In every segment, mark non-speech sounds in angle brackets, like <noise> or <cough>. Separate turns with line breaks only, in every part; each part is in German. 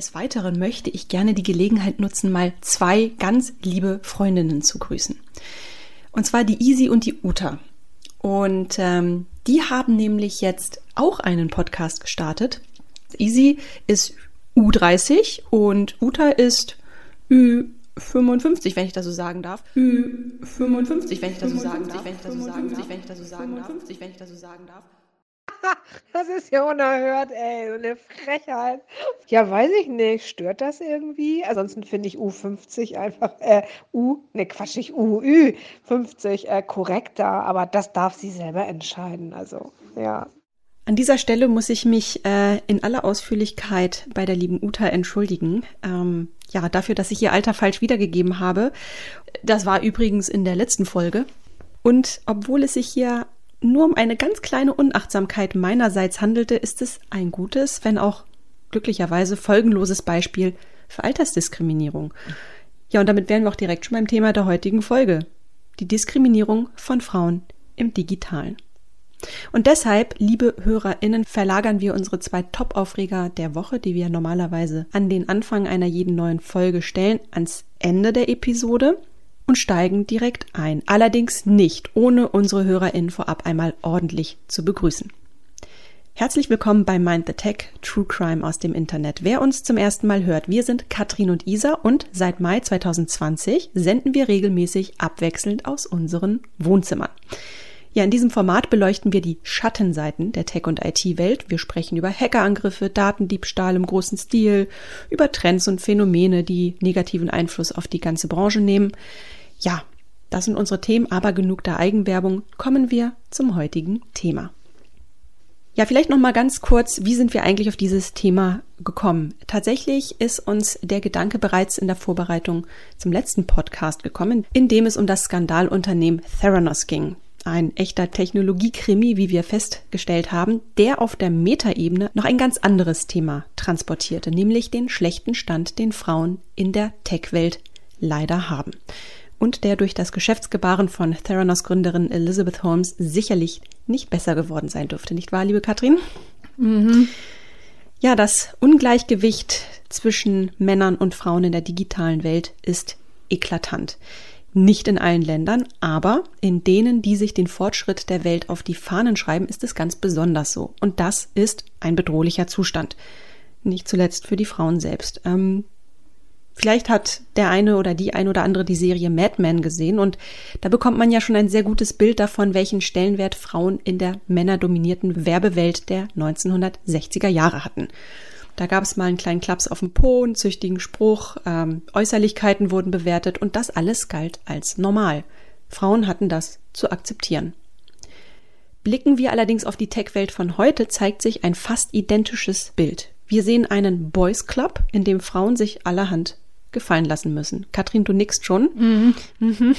Des Weiteren möchte ich gerne die Gelegenheit nutzen, mal zwei ganz liebe Freundinnen zu grüßen. Und zwar die Easy und die Uta. Und ähm, die haben nämlich jetzt auch einen Podcast gestartet. Easy ist U30 und Uta ist Ü55, wenn ich das so sagen darf. Ü55, wenn ich das so sagen darf. Wenn ich das so sagen darf. Wenn ich das so sagen darf. Ich <laughs> das
ist ja unerhört, ey. So eine Frechheit. Ja, weiß ich nicht. Stört das irgendwie? Ansonsten finde ich U50 einfach, äh, U, ne Quatsch, nicht U, Ü 50 äh, korrekter, aber das darf sie selber entscheiden. Also, ja.
An dieser Stelle muss ich mich äh, in aller Ausführlichkeit bei der lieben Uta entschuldigen. Ähm, ja, dafür, dass ich ihr Alter falsch wiedergegeben habe. Das war übrigens in der letzten Folge. Und obwohl es sich hier nur um eine ganz kleine Unachtsamkeit meinerseits handelte, ist es ein gutes, wenn auch glücklicherweise folgenloses Beispiel für Altersdiskriminierung. Ja, und damit wären wir auch direkt schon beim Thema der heutigen Folge. Die Diskriminierung von Frauen im Digitalen. Und deshalb, liebe HörerInnen, verlagern wir unsere zwei Top-Aufreger der Woche, die wir normalerweise an den Anfang einer jeden neuen Folge stellen, ans Ende der Episode und steigen direkt ein. Allerdings nicht, ohne unsere HörerInnen vorab einmal ordentlich zu begrüßen. Herzlich willkommen bei Mind the Tech, True Crime aus dem Internet. Wer uns zum ersten Mal hört, wir sind Katrin und Isa und seit Mai 2020 senden wir regelmäßig abwechselnd aus unseren Wohnzimmern. Ja, in diesem Format beleuchten wir die Schattenseiten der Tech- und IT-Welt. Wir sprechen über Hackerangriffe, Datendiebstahl im großen Stil, über Trends und Phänomene, die negativen Einfluss auf die ganze Branche nehmen. Ja, das sind unsere Themen, aber genug der Eigenwerbung. Kommen wir zum heutigen Thema. Ja, vielleicht noch mal ganz kurz, wie sind wir eigentlich auf dieses Thema gekommen? Tatsächlich ist uns der Gedanke bereits in der Vorbereitung zum letzten Podcast gekommen, in dem es um das Skandalunternehmen Theranos ging. Ein echter Technologiekrimi, wie wir festgestellt haben, der auf der Metaebene noch ein ganz anderes Thema transportierte, nämlich den schlechten Stand, den Frauen in der Tech-Welt leider haben und der durch das Geschäftsgebaren von Theranos Gründerin Elizabeth Holmes sicherlich nicht besser geworden sein dürfte, nicht wahr, liebe Katrin? Mhm. Ja, das Ungleichgewicht zwischen Männern und Frauen in der digitalen Welt ist eklatant. Nicht in allen Ländern, aber in denen, die sich den Fortschritt der Welt auf die Fahnen schreiben, ist es ganz besonders so. Und das ist ein bedrohlicher Zustand. Nicht zuletzt für die Frauen selbst. Ähm, Vielleicht hat der eine oder die eine oder andere die Serie Mad Men gesehen und da bekommt man ja schon ein sehr gutes Bild davon, welchen Stellenwert Frauen in der männerdominierten Werbewelt der 1960er Jahre hatten. Da gab es mal einen kleinen Klaps auf dem Po, einen züchtigen Spruch, ähm, Äußerlichkeiten wurden bewertet und das alles galt als normal. Frauen hatten das zu akzeptieren. Blicken wir allerdings auf die Tech-Welt von heute, zeigt sich ein fast identisches Bild. Wir sehen einen Boys Club, in dem Frauen sich allerhand gefallen lassen müssen. Katrin, du nickst schon. Mhm. Mhm.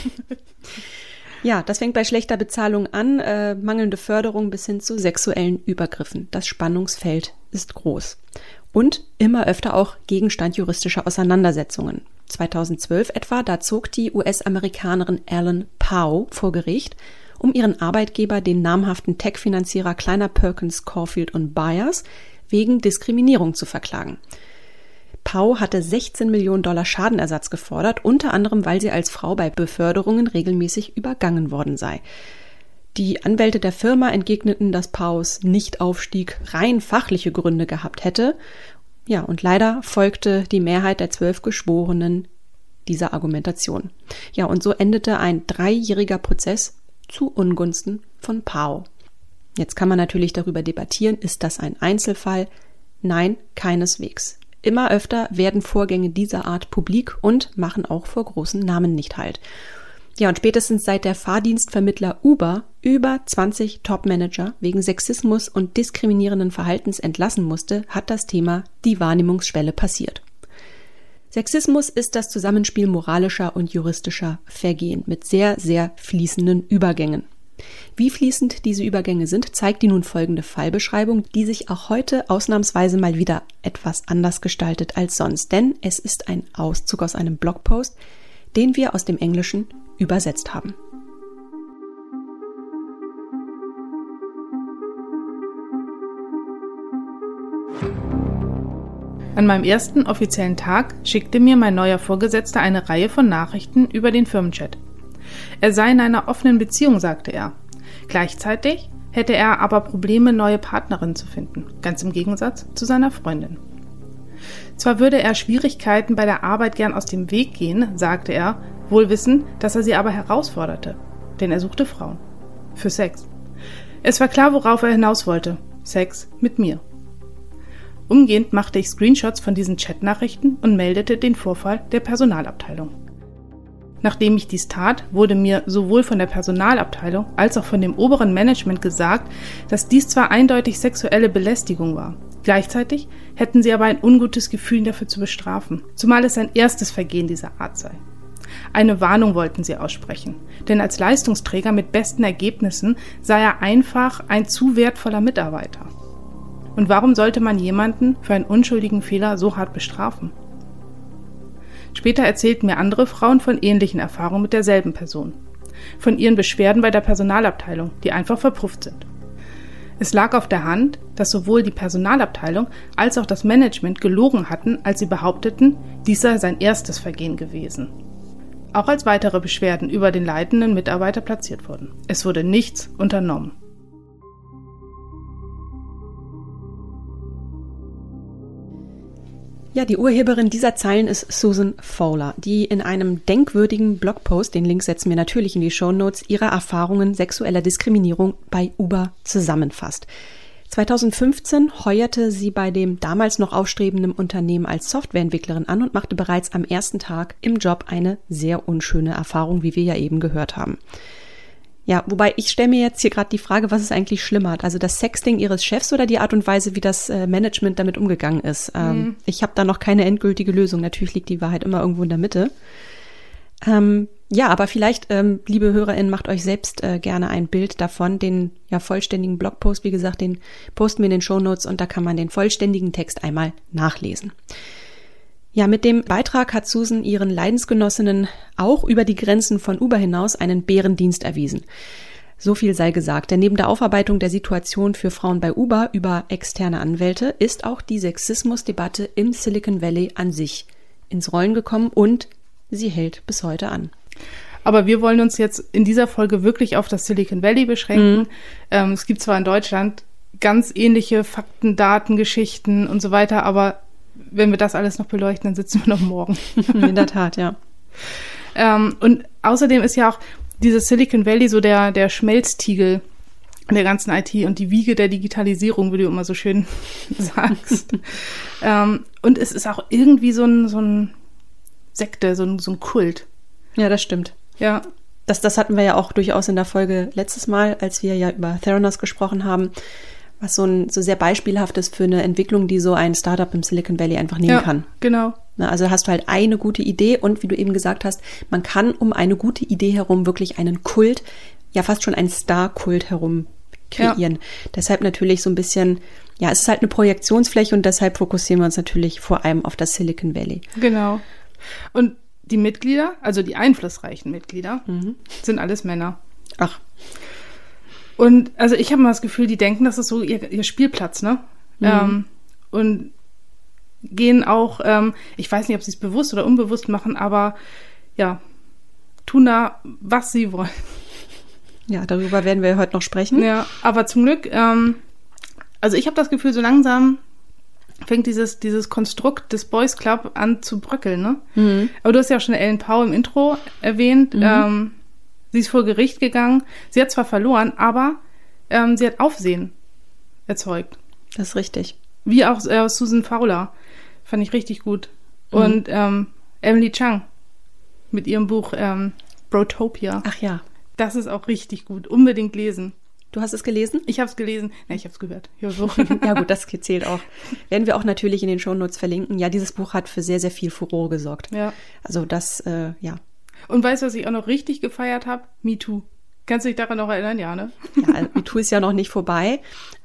<laughs> ja, das fängt bei schlechter Bezahlung an, äh, mangelnde Förderung bis hin zu sexuellen Übergriffen. Das Spannungsfeld ist groß. Und immer öfter auch Gegenstand juristischer Auseinandersetzungen. 2012 etwa, da zog die US-Amerikanerin Ellen Powell vor Gericht, um ihren Arbeitgeber, den namhaften Tech-Finanzierer kleiner Perkins, Caulfield und Byers, wegen Diskriminierung zu verklagen. Pau hatte 16 Millionen Dollar Schadenersatz gefordert, unter anderem, weil sie als Frau bei Beförderungen regelmäßig übergangen worden sei. Die Anwälte der Firma entgegneten, dass Paus Nichtaufstieg rein fachliche Gründe gehabt hätte. Ja, und leider folgte die Mehrheit der zwölf Geschworenen dieser Argumentation. Ja, und so endete ein dreijähriger Prozess zu Ungunsten von Pau. Jetzt kann man natürlich darüber debattieren, ist das ein Einzelfall? Nein, keineswegs. Immer öfter werden Vorgänge dieser Art publik und machen auch vor großen Namen nicht halt. Ja, und spätestens seit der Fahrdienstvermittler Uber über 20 Top-Manager wegen Sexismus und diskriminierenden Verhaltens entlassen musste, hat das Thema die Wahrnehmungsschwelle passiert. Sexismus ist das Zusammenspiel moralischer und juristischer Vergehen mit sehr, sehr fließenden Übergängen. Wie fließend diese Übergänge sind, zeigt die nun folgende Fallbeschreibung, die sich auch heute ausnahmsweise mal wieder etwas anders gestaltet als sonst, denn es ist ein Auszug aus einem Blogpost, den wir aus dem Englischen übersetzt haben.
An meinem ersten offiziellen Tag schickte mir mein neuer Vorgesetzter eine Reihe von Nachrichten über den Firmenchat. Er sei in einer offenen Beziehung, sagte er. Gleichzeitig hätte er aber Probleme, neue Partnerinnen zu finden, ganz im Gegensatz zu seiner Freundin. Zwar würde er Schwierigkeiten bei der Arbeit gern aus dem Weg gehen, sagte er, wohl wissend, dass er sie aber herausforderte, denn er suchte Frauen. Für Sex. Es war klar, worauf er hinaus wollte. Sex mit mir. Umgehend machte ich Screenshots von diesen Chatnachrichten und meldete den Vorfall der Personalabteilung. Nachdem ich dies tat, wurde mir sowohl von der Personalabteilung als auch von dem oberen Management gesagt, dass dies zwar eindeutig sexuelle Belästigung war, gleichzeitig hätten sie aber ein ungutes Gefühl, dafür zu bestrafen, zumal es sein erstes Vergehen dieser Art sei. Eine Warnung wollten sie aussprechen, denn als Leistungsträger mit besten Ergebnissen sei er einfach ein zu wertvoller Mitarbeiter. Und warum sollte man jemanden für einen unschuldigen Fehler so hart bestrafen? Später erzählten mir andere Frauen von ähnlichen Erfahrungen mit derselben Person. Von ihren Beschwerden bei der Personalabteilung, die einfach verpufft sind. Es lag auf der Hand, dass sowohl die Personalabteilung als auch das Management gelogen hatten, als sie behaupteten, dies sei sein erstes Vergehen gewesen. Auch als weitere Beschwerden über den leitenden Mitarbeiter platziert wurden. Es wurde nichts unternommen.
Ja, die Urheberin dieser Zeilen ist Susan Fowler, die in einem denkwürdigen Blogpost, den Link setzen wir natürlich in die Show Notes, ihre Erfahrungen sexueller Diskriminierung bei Uber zusammenfasst. 2015 heuerte sie bei dem damals noch aufstrebenden Unternehmen als Softwareentwicklerin an und machte bereits am ersten Tag im Job eine sehr unschöne Erfahrung, wie wir ja eben gehört haben. Ja, wobei ich stelle mir jetzt hier gerade die Frage, was ist eigentlich schlimmer? Also das Sexting ihres Chefs oder die Art und Weise, wie das äh, Management damit umgegangen ist? Ähm, mhm. Ich habe da noch keine endgültige Lösung. Natürlich liegt die Wahrheit immer irgendwo in der Mitte. Ähm, ja, aber vielleicht, ähm, liebe HörerInnen, macht euch selbst äh, gerne ein Bild davon. Den ja vollständigen Blogpost, wie gesagt, den posten wir in den Show Notes und da kann man den vollständigen Text einmal nachlesen. Ja, mit dem Beitrag hat Susan ihren Leidensgenossinnen auch über die Grenzen von Uber hinaus einen Bärendienst erwiesen. So viel sei gesagt, denn neben der Aufarbeitung der Situation für Frauen bei Uber über externe Anwälte ist auch die Sexismusdebatte im Silicon Valley an sich ins Rollen gekommen und sie hält bis heute an.
Aber wir wollen uns jetzt in dieser Folge wirklich auf das Silicon Valley beschränken. Mhm. Ähm, es gibt zwar in Deutschland ganz ähnliche Fakten, Daten, Geschichten und so weiter, aber wenn wir das alles noch beleuchten, dann sitzen wir noch morgen. <laughs>
In der Tat, ja.
ähm, und außerdem ist ja auch dieses Silicon Valley so der, der Schmelztiegel der ganzen IT und die Wiege der Digitalisierung, wie du immer so schön <laughs> sagst. ähm, und es ist auch irgendwie so ein, so ein Sekte, so ein, so ein Kult.
Ja, das stimmt.
Ja.
Das, das hatten wir ja auch durchaus in der Folge letztes Mal, als wir ja über Theranos gesprochen haben was so ein so sehr beispielhaft ist für eine Entwicklung, die so ein Startup im Silicon Valley einfach nehmen ja, kann.
Genau.
also hast du halt eine gute Idee und wie du eben gesagt hast, man kann um eine gute Idee herum wirklich einen Kult, ja fast schon einen Star-Kult herum kreieren. Ja. Deshalb natürlich so ein bisschen, ja, es ist halt eine Projektionsfläche und deshalb fokussieren wir uns natürlich vor allem auf das Silicon Valley.
Genau. Und die Mitglieder, also die einflussreichen Mitglieder, mhm. sind alles Männer.
Ach.
Und also ich habe mal das Gefühl, die denken, das ist so ihr, ihr Spielplatz, ne? Mhm. Ähm, und gehen auch, ähm, ich weiß nicht, ob sie es bewusst oder unbewusst machen, aber ja, tun da, was sie wollen.
Ja, darüber werden wir heute noch sprechen.
Ja, aber zum Glück, ähm, also ich habe das Gefühl, so langsam fängt dieses, dieses Konstrukt des Boys Club an zu bröckeln, ne? Mhm. Aber du hast ja auch schon Ellen Powell im Intro erwähnt. Mhm. Ähm, Sie ist vor Gericht gegangen. Sie hat zwar verloren, aber ähm, sie hat Aufsehen erzeugt.
Das ist richtig.
Wie auch äh, Susan Fowler. Fand ich richtig gut. Mhm. Und ähm, Emily Chang mit ihrem Buch ähm, Brotopia.
Ach ja.
Das ist auch richtig gut. Unbedingt lesen.
Du hast es gelesen?
Ich habe es gelesen. Nein, ich habe es gehört. <laughs>
Ja, gut, das zählt auch. Werden wir auch natürlich in den Shownotes verlinken. Ja, dieses Buch hat für sehr, sehr viel Furore gesorgt.
Ja.
Also das, äh, ja,
und weißt du, was ich auch noch richtig gefeiert habe? MeToo. Kannst du dich daran noch erinnern? Ja, ne?
Ja, MeToo ist ja noch nicht vorbei.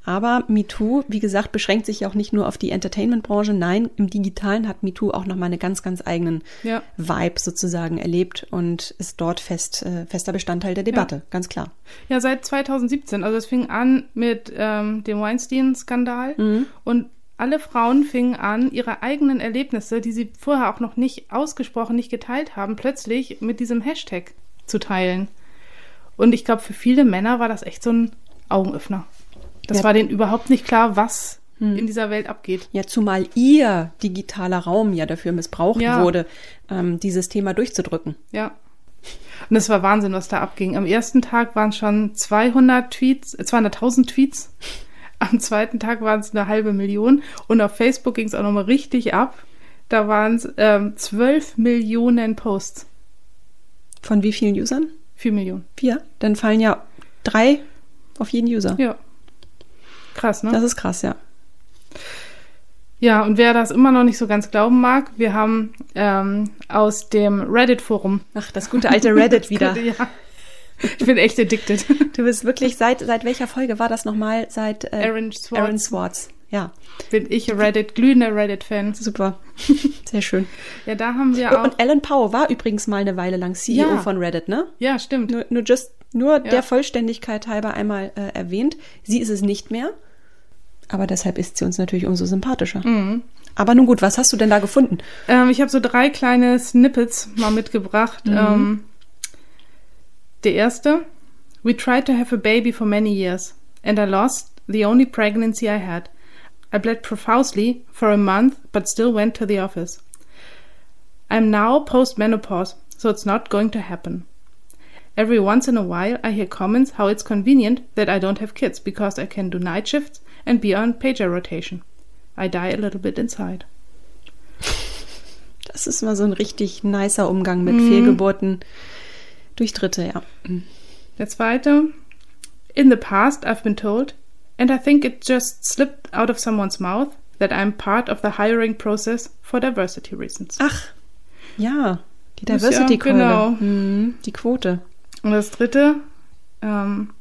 Aber MeToo, wie gesagt, beschränkt sich ja auch nicht nur auf die Entertainment-Branche. Nein, im Digitalen hat MeToo auch nochmal einen ganz, ganz eigenen ja. Vibe sozusagen erlebt und ist dort fest, äh, fester Bestandteil der Debatte,
ja.
ganz klar.
Ja, seit 2017. Also es fing an mit ähm, dem Weinstein-Skandal mhm. und alle Frauen fingen an, ihre eigenen Erlebnisse, die sie vorher auch noch nicht ausgesprochen, nicht geteilt haben, plötzlich mit diesem Hashtag zu teilen. Und ich glaube, für viele Männer war das echt so ein Augenöffner. Das
Ja.
war denen überhaupt nicht klar, was
Hm.
in dieser Welt abgeht.
Ja, zumal ihr digitaler Raum ja dafür missbraucht
Ja.
wurde, ähm, dieses Thema durchzudrücken.
Ja. Und es war Wahnsinn, was da abging. Am ersten Tag waren schon 200 Tweets, äh, 200.000 Tweets. Am zweiten Tag waren es eine halbe Million. Und auf Facebook ging es auch nochmal richtig ab. Da waren es ähm, 12 Millionen Posts.
Von wie vielen Usern?
4 Millionen.
Vier? Dann fallen ja drei auf jeden User.
Ja. Krass, ne?
Das ist krass, ja.
Ja, und wer das immer noch nicht so ganz glauben mag, wir haben ähm, aus dem Reddit-Forum.
Ach, das gute alte Reddit <laughs> wieder.
ja. Ich bin echt addicted.
Du bist wirklich seit seit welcher Folge war das nochmal? Seit äh,
Aaron Swartz.
Aaron Swartz. Ja,
Bin ich Reddit, glühender Reddit-Fan.
super. <laughs> Sehr schön.
Ja, da haben wir auch.
und Alan Poe war übrigens mal eine Weile lang CEO
Ja.
von Reddit, ne?
Ja, stimmt.
Nur, nur, just, nur
Ja.
der Vollständigkeit halber einmal äh, erwähnt. Sie ist es nicht mehr. Aber deshalb ist sie uns natürlich umso sympathischer.
Mhm.
Aber nun gut, was hast du denn da gefunden?
Ähm, ich habe so drei kleine Snippets mal mitgebracht. Ähm, der erste. We tried to have a baby for many years, and I lost the only pregnancy I had. I bled profusely for a month, but still went to the office. I'm now post-menopause, so it's not going to happen. Every once in a while, I hear comments how it's convenient that I don't have kids because I can do night shifts and be on pager rotation. I die a little bit inside.
Das ist mal so ein richtig nicer Umgang mit
Mhm.
Fehlgeburten durch Dritte, ja.
Der zweite. In the past, I've been told, and I think it just slipped out of someone's mouth, that I'm part of the hiring process for diversity reasons.
Ach, ja, die
Ist ja, genau.
Mhm, die Quote.
Und das dritte. ähm,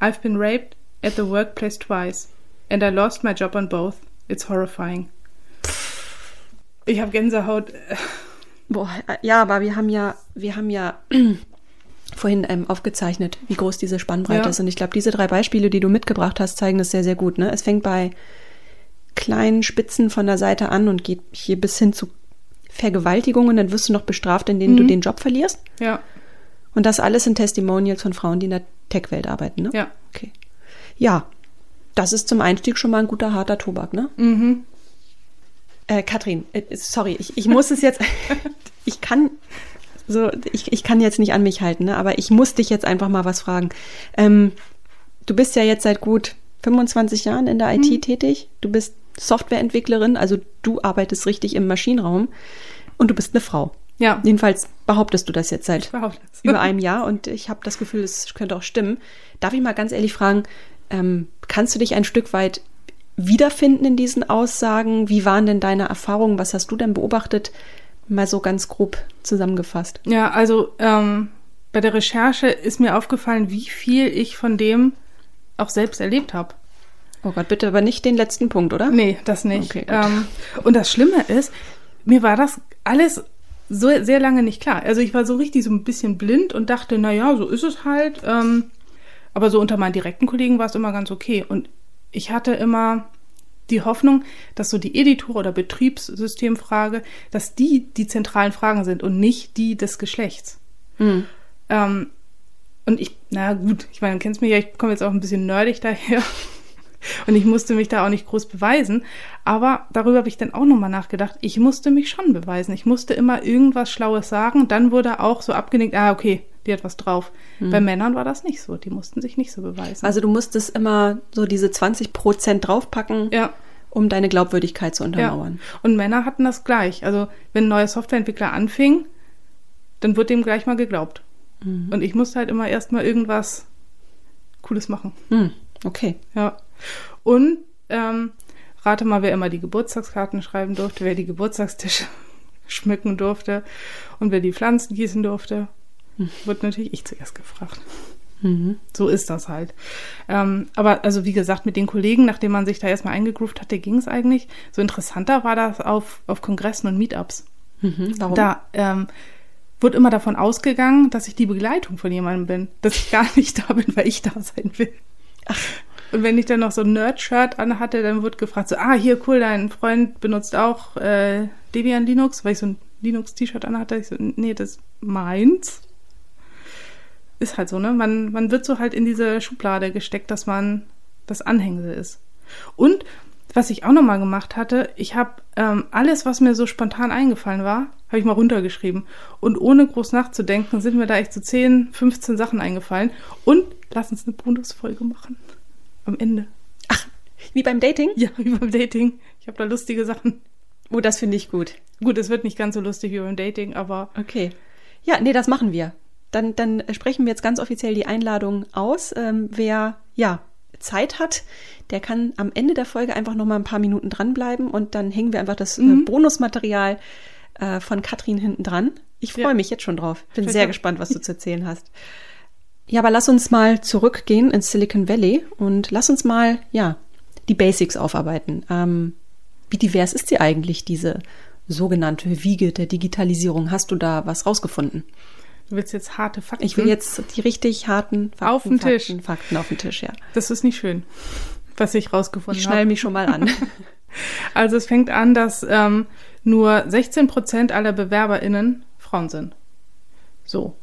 I've been raped at the workplace twice, and I lost my job on both. It's horrifying. Ich habe Gänsehaut.
Boah, ja, aber wir haben ja, wir haben ja vorhin ähm, aufgezeichnet, wie groß diese Spannbreite
Ja.
ist. Und ich glaube, diese drei Beispiele, die du mitgebracht hast, zeigen das sehr, sehr gut. Ne? Es fängt bei kleinen Spitzen von der Seite an und geht hier bis hin zu Vergewaltigungen. Dann wirst du noch bestraft, indem du
Mhm.
den Job verlierst.
Ja,
Und das alles sind Testimonials von Frauen, die in der Tech-Welt arbeiten. Ne?
ja.
Okay. Ja, das ist zum Einstieg schon mal ein guter harter Tobak, ne?
Mhm.
Äh, Katrin, äh, sorry, ich, ich muss es jetzt, <laughs> <laughs> ich kann, so, ich, ich kann jetzt nicht an mich halten, ne? aber ich muss dich jetzt einfach mal was fragen. Ähm, du bist ja jetzt seit gut 25 Jahren in der IT tätig. Du bist Softwareentwicklerin, also du arbeitest richtig im Maschinenraum und du bist eine Frau.
Ja.
Jedenfalls behauptest du das jetzt seit
es.
über <laughs> einem Jahr und ich habe das Gefühl, es könnte auch stimmen. Darf ich mal ganz ehrlich fragen, ähm, kannst du dich ein Stück weit wiederfinden in diesen Aussagen? Wie waren denn deine Erfahrungen? Was hast du denn beobachtet? Mal so ganz grob zusammengefasst.
Ja, also ähm, bei der Recherche ist mir aufgefallen, wie viel ich von dem auch selbst erlebt habe.
Oh Gott, bitte aber nicht den letzten Punkt, oder?
Nee, das nicht.
Okay,
ähm, und das Schlimme ist, mir war das alles so sehr lange nicht klar. Also ich war so richtig so ein bisschen blind und dachte, na ja, so ist es halt. Ähm, aber so unter meinen direkten Kollegen war es immer ganz okay. Und ich hatte immer die Hoffnung, dass so die Editor- oder Betriebssystemfrage, dass die die zentralen Fragen sind und nicht die des Geschlechts.
Hm.
Ähm, und ich, na gut, ich meine, du kennst mich ja, ich komme jetzt auch ein bisschen nerdig daher. Und ich musste mich da auch nicht groß beweisen. Aber darüber habe ich dann auch nochmal nachgedacht. Ich musste mich schon beweisen. Ich musste immer irgendwas Schlaues sagen. Dann wurde auch so abgenickt, ah, okay, die hat was drauf. Bei Männern war das nicht so. Die mussten sich nicht so beweisen.
Also du musstest immer so diese 20 Prozent draufpacken,
ja.
um deine Glaubwürdigkeit zu
Ja.
untermauern.
Und Männer hatten das gleich. Also, wenn ein neuer Softwareentwickler anfing, dann wird dem gleich mal geglaubt. Und ich musste halt immer erstmal irgendwas Cooles machen.
Hm, okay.
Ja. Und ähm, rate mal, wer immer die Geburtstagskarten schreiben durfte, wer die Geburtstagstische <laughs> schmücken durfte und wer die Pflanzen gießen durfte. Wird natürlich ich zuerst gefragt.
Mhm.
So ist das halt. Ähm, aber also wie gesagt, mit den Kollegen, nachdem man sich da erstmal eingegroovt hatte, ging es eigentlich. So interessanter war das auf, auf Kongressen und Meetups.
Mhm. Warum?
Da ähm, wird immer davon ausgegangen, dass ich die Begleitung von jemandem bin. Dass ich gar nicht da bin, weil ich da sein will.
Ach,
Und wenn ich dann noch so ein Nerd-Shirt anhatte, dann wurde gefragt, so, ah, hier, cool, dein Freund benutzt auch äh, Debian Linux, weil ich so ein Linux-T-Shirt anhatte. Ich so, nee, das ist meins. Ist halt so, ne? Man, man wird so halt in diese Schublade gesteckt, dass man das Anhängsel ist. Und was ich auch noch mal gemacht hatte, ich habe ähm, alles, was mir so spontan eingefallen war, habe ich mal runtergeschrieben. Und ohne groß nachzudenken, sind mir da echt so 10, 15 Sachen eingefallen. Und lass uns eine Bonusfolge machen. Am Ende.
Ach, wie beim Dating?
Ja, wie beim Dating. Ich habe da lustige Sachen.
Oh, das finde ich gut.
Gut, es wird nicht ganz so lustig wie beim Dating, aber.
Okay. Ja, nee, das machen wir. Dann, dann sprechen wir jetzt ganz offiziell die Einladung aus. Ähm, wer ja Zeit hat, der kann am Ende der Folge einfach noch mal ein paar Minuten dranbleiben und dann hängen wir einfach das äh,
Mhm.
Bonusmaterial äh, von Katrin hinten dran. Ich freue
Ja.
mich jetzt schon drauf. Bin
Vielleicht
sehr
auch.
gespannt, was du zu erzählen <laughs> hast. Ja, aber lass uns mal zurückgehen ins Silicon Valley und lass uns mal, ja, die Basics aufarbeiten. Ähm, wie divers ist sie eigentlich, diese sogenannte Wiege der Digitalisierung? Hast du da was rausgefunden?
Du willst jetzt harte Fakten.
Ich will jetzt die richtig harten Fakten,
Auf den Tisch.
Fakten, Fakten auf den Tisch, ja.
Das ist nicht schön, was ich rausgefunden
Ich
habe.
schnall mich schon mal an. <laughs>
Also es fängt an, dass ähm, nur 16 Prozent aller BewerberInnen Frauen sind. So.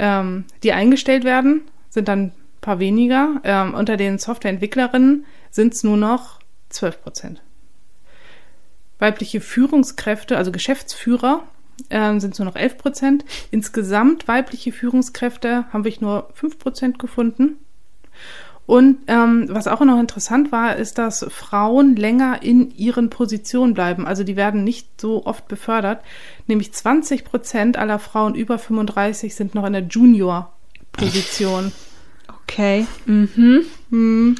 Ähm, die eingestellt werden, sind dann ein paar weniger. Ähm, unter den Softwareentwicklerinnen sind es nur noch 12 Prozent. Weibliche Führungskräfte, also Geschäftsführer, ähm, sind es nur noch 11 Prozent. Insgesamt weibliche Führungskräfte haben wir nur 5 Prozent gefunden. Und ähm, was auch noch interessant war, ist, dass Frauen länger in ihren Positionen bleiben. Also die werden nicht so oft befördert. Nämlich 20 Prozent aller Frauen über 35 sind noch in der Junior-Position. <laughs>
Okay. Mhm.
Hm.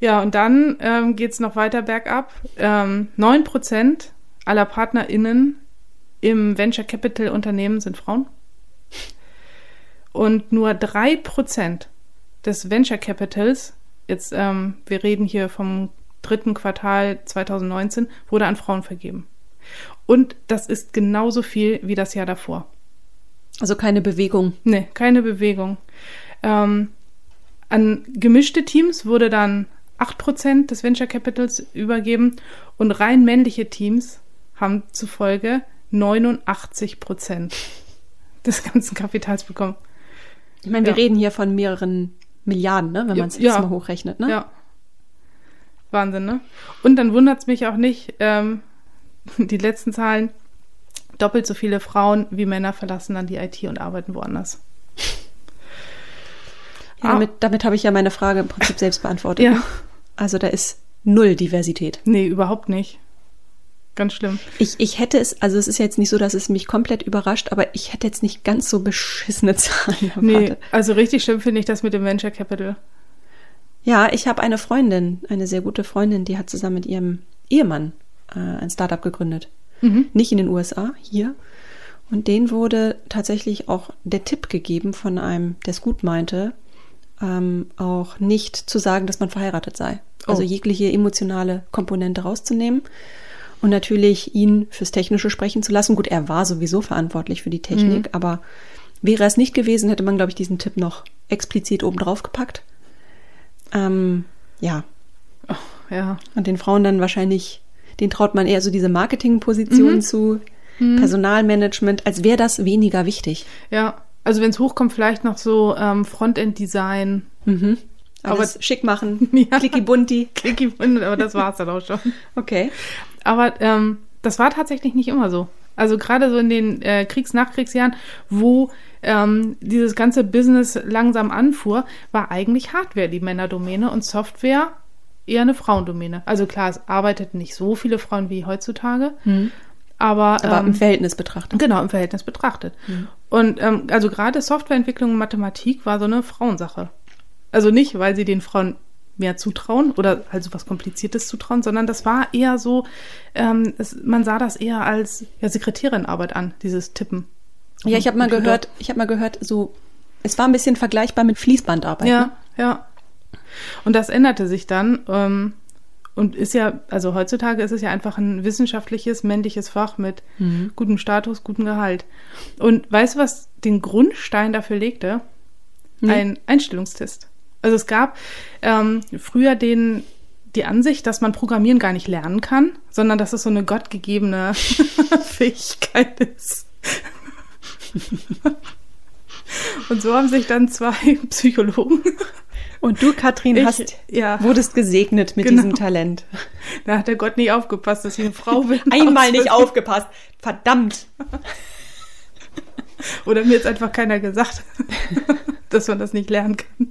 Ja, und dann ähm, geht es noch weiter bergab. Ähm, 9 Prozent aller PartnerInnen im Venture Capital Unternehmen sind Frauen. Und nur 3 Prozent des Venture Capitals, jetzt, ähm, wir reden hier vom dritten Quartal 2019, wurde an Frauen vergeben. Und das ist genauso viel wie das Jahr davor.
Also keine Bewegung.
Nee, keine Bewegung. Ähm, an gemischte Teams wurde dann 8% des Venture Capitals übergeben und rein männliche Teams haben zufolge 89% des ganzen Kapitals bekommen.
Ich meine, wir
Ja.
reden hier von mehreren Milliarden, ne, wenn man es jetzt
ja.
mal hochrechnet, ne?
Ja. Wahnsinn, ne? Und dann wundert es mich auch nicht, ähm, <laughs> die letzten Zahlen, doppelt so viele Frauen wie Männer verlassen dann die IT und arbeiten woanders.
Ja,
Ah.
damit, damit habe ich ja meine Frage im Prinzip selbst beantwortet.
Ja.
Also da ist null Diversität.
Nee, überhaupt nicht. Ganz schlimm.
Ich, ich hätte es, also es ist jetzt nicht so, dass es mich komplett überrascht, aber ich hätte jetzt nicht ganz so beschissene <laughs> Zahlen
Nee,
erwartet.
also richtig schlimm finde ich das mit dem Venture Capital.
Ja, ich habe eine Freundin, eine sehr gute Freundin, die hat zusammen mit ihrem Ehemann äh, ein Startup gegründet.
Mhm.
Nicht in den USA, hier. Und denen wurde tatsächlich auch der Tipp gegeben von einem, der es gut meinte, ähm, auch nicht zu sagen, dass man verheiratet sei. Also
Oh.
jegliche emotionale Komponente rauszunehmen und natürlich ihn fürs Technische sprechen zu lassen. Gut, er war sowieso verantwortlich für die Technik, aber wäre es nicht gewesen, hätte man, glaube ich, diesen Tipp noch explizit oben drauf gepackt. Ähm, ja,
Ja.
und den Frauen dann wahrscheinlich, den traut man eher so diese Marketingposition zu, Personalmanagement, als wäre das weniger wichtig.
Ja. Also wenn es hochkommt, vielleicht noch so ähm, Frontend-Design.
Mhm.
Aber-
schick machen, <laughs>
Ja.
klicki bunti.
Clicky, aber das war's dann auch schon. <laughs>
Okay.
Aber ähm, das war tatsächlich nicht immer so. Also gerade so in den äh, Kriegs-Nachkriegsjahren, wo ähm, dieses ganze Business langsam anfuhr, war eigentlich Hardware die Männerdomäne und Software eher eine Frauendomäne. Also klar, es arbeiteten nicht so viele Frauen wie heutzutage, aber,
Aber
ähm,
im Verhältnis betrachtet.
Genau, im Verhältnis betrachtet. Und ähm, also gerade Softwareentwicklung und Mathematik war so eine Frauensache. Also nicht, weil sie den Frauen mehr zutrauen oder halt so was Kompliziertes zutrauen, sondern das war eher so, ähm, es, man sah das eher als ja, Sekretärinarbeit an, dieses Tippen.
Ja, ich habe mal
Computer.
gehört, ich habe mal gehört, so, es war ein bisschen vergleichbar mit Fließbandarbeit. Ne?
Ja, ja. Und das änderte sich dann. Ähm, und ist ja, also heutzutage ist es ja einfach ein wissenschaftliches, männliches Fach mit
Mhm.
gutem Status, gutem Gehalt. Und weißt du, was den Grundstein dafür legte?
Nee.
Ein Einstellungstest. Also es gab ähm, früher den die Ansicht, dass man Programmieren gar nicht lernen kann, sondern dass es so eine gottgegebene <laughs> Fähigkeit ist. <laughs> Und so haben sich dann zwei <laughs> Psychologen.
Und du, Katrin,
Ich-
hast,
ja.
wurdest gesegnet mit
Genau.
diesem Talent.
Da hat der Gott nicht aufgepasst, dass ich eine Frau bin.
Einmal nicht aufgepasst. Verdammt.
Oder mir jetzt einfach keiner gesagt, dass man das nicht lernen kann.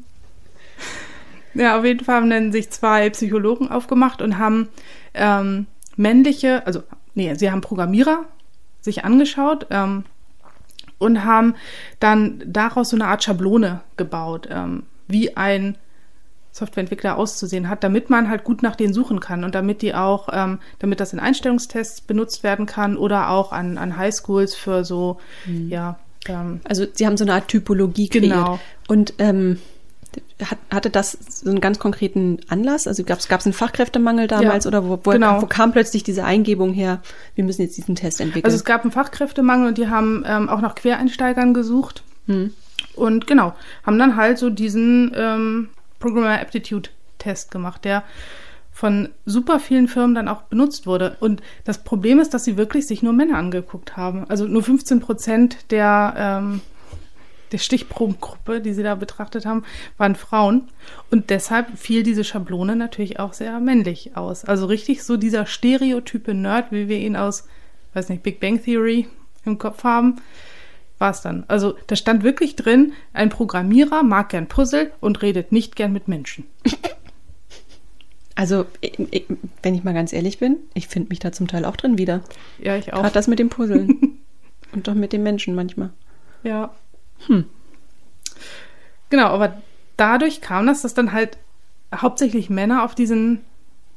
Ja, auf jeden Fall haben dann sich zwei Psychologen aufgemacht und haben ähm, männliche, also nee, sie haben Programmierer sich angeschaut ähm, und haben dann daraus so eine Art Schablone gebaut, ähm, wie ein Softwareentwickler auszusehen hat, damit man halt gut nach denen suchen kann und damit die auch, ähm, damit das in Einstellungstests benutzt werden kann oder auch an, an Highschools für so, ja, ähm,
Also sie haben so eine Art Typologie kreiert.
Genau.
Und ähm, hat, hatte das so einen ganz konkreten Anlass? Also gab es einen Fachkräftemangel damals
Ja,
oder wo, wo,
genau.
wo kam plötzlich diese Eingebung her, wir müssen jetzt diesen Test entwickeln?
Also es gab einen Fachkräftemangel und die haben ähm, auch nach Quereinsteigern gesucht.
Hm.
Und genau, haben dann halt so diesen ähm, Programmer Aptitude Test gemacht, der von super vielen Firmen dann auch benutzt wurde. Und das Problem ist, dass sie wirklich sich nur Männer angeguckt haben. Also nur 15 Prozent der, ähm, der Stichprobengruppe, die sie da betrachtet haben, waren Frauen. Und deshalb fiel diese Schablone natürlich auch sehr männlich aus. Also richtig so dieser stereotype Nerd, wie wir ihn aus, weiß nicht, Big Bang Theory im Kopf haben, war es dann. Also da stand wirklich drin, ein Programmierer mag gern Puzzle und redet nicht gern mit Menschen.
Also, ich, ich, wenn ich mal ganz ehrlich bin, ich finde mich da zum Teil auch drin wieder.
Ja, ich auch.
Gerade das mit dem Puzzeln. <laughs> Und doch mit den Menschen manchmal.
Ja. Hm. Genau, aber dadurch kam das, dass dann halt hauptsächlich Männer auf diesen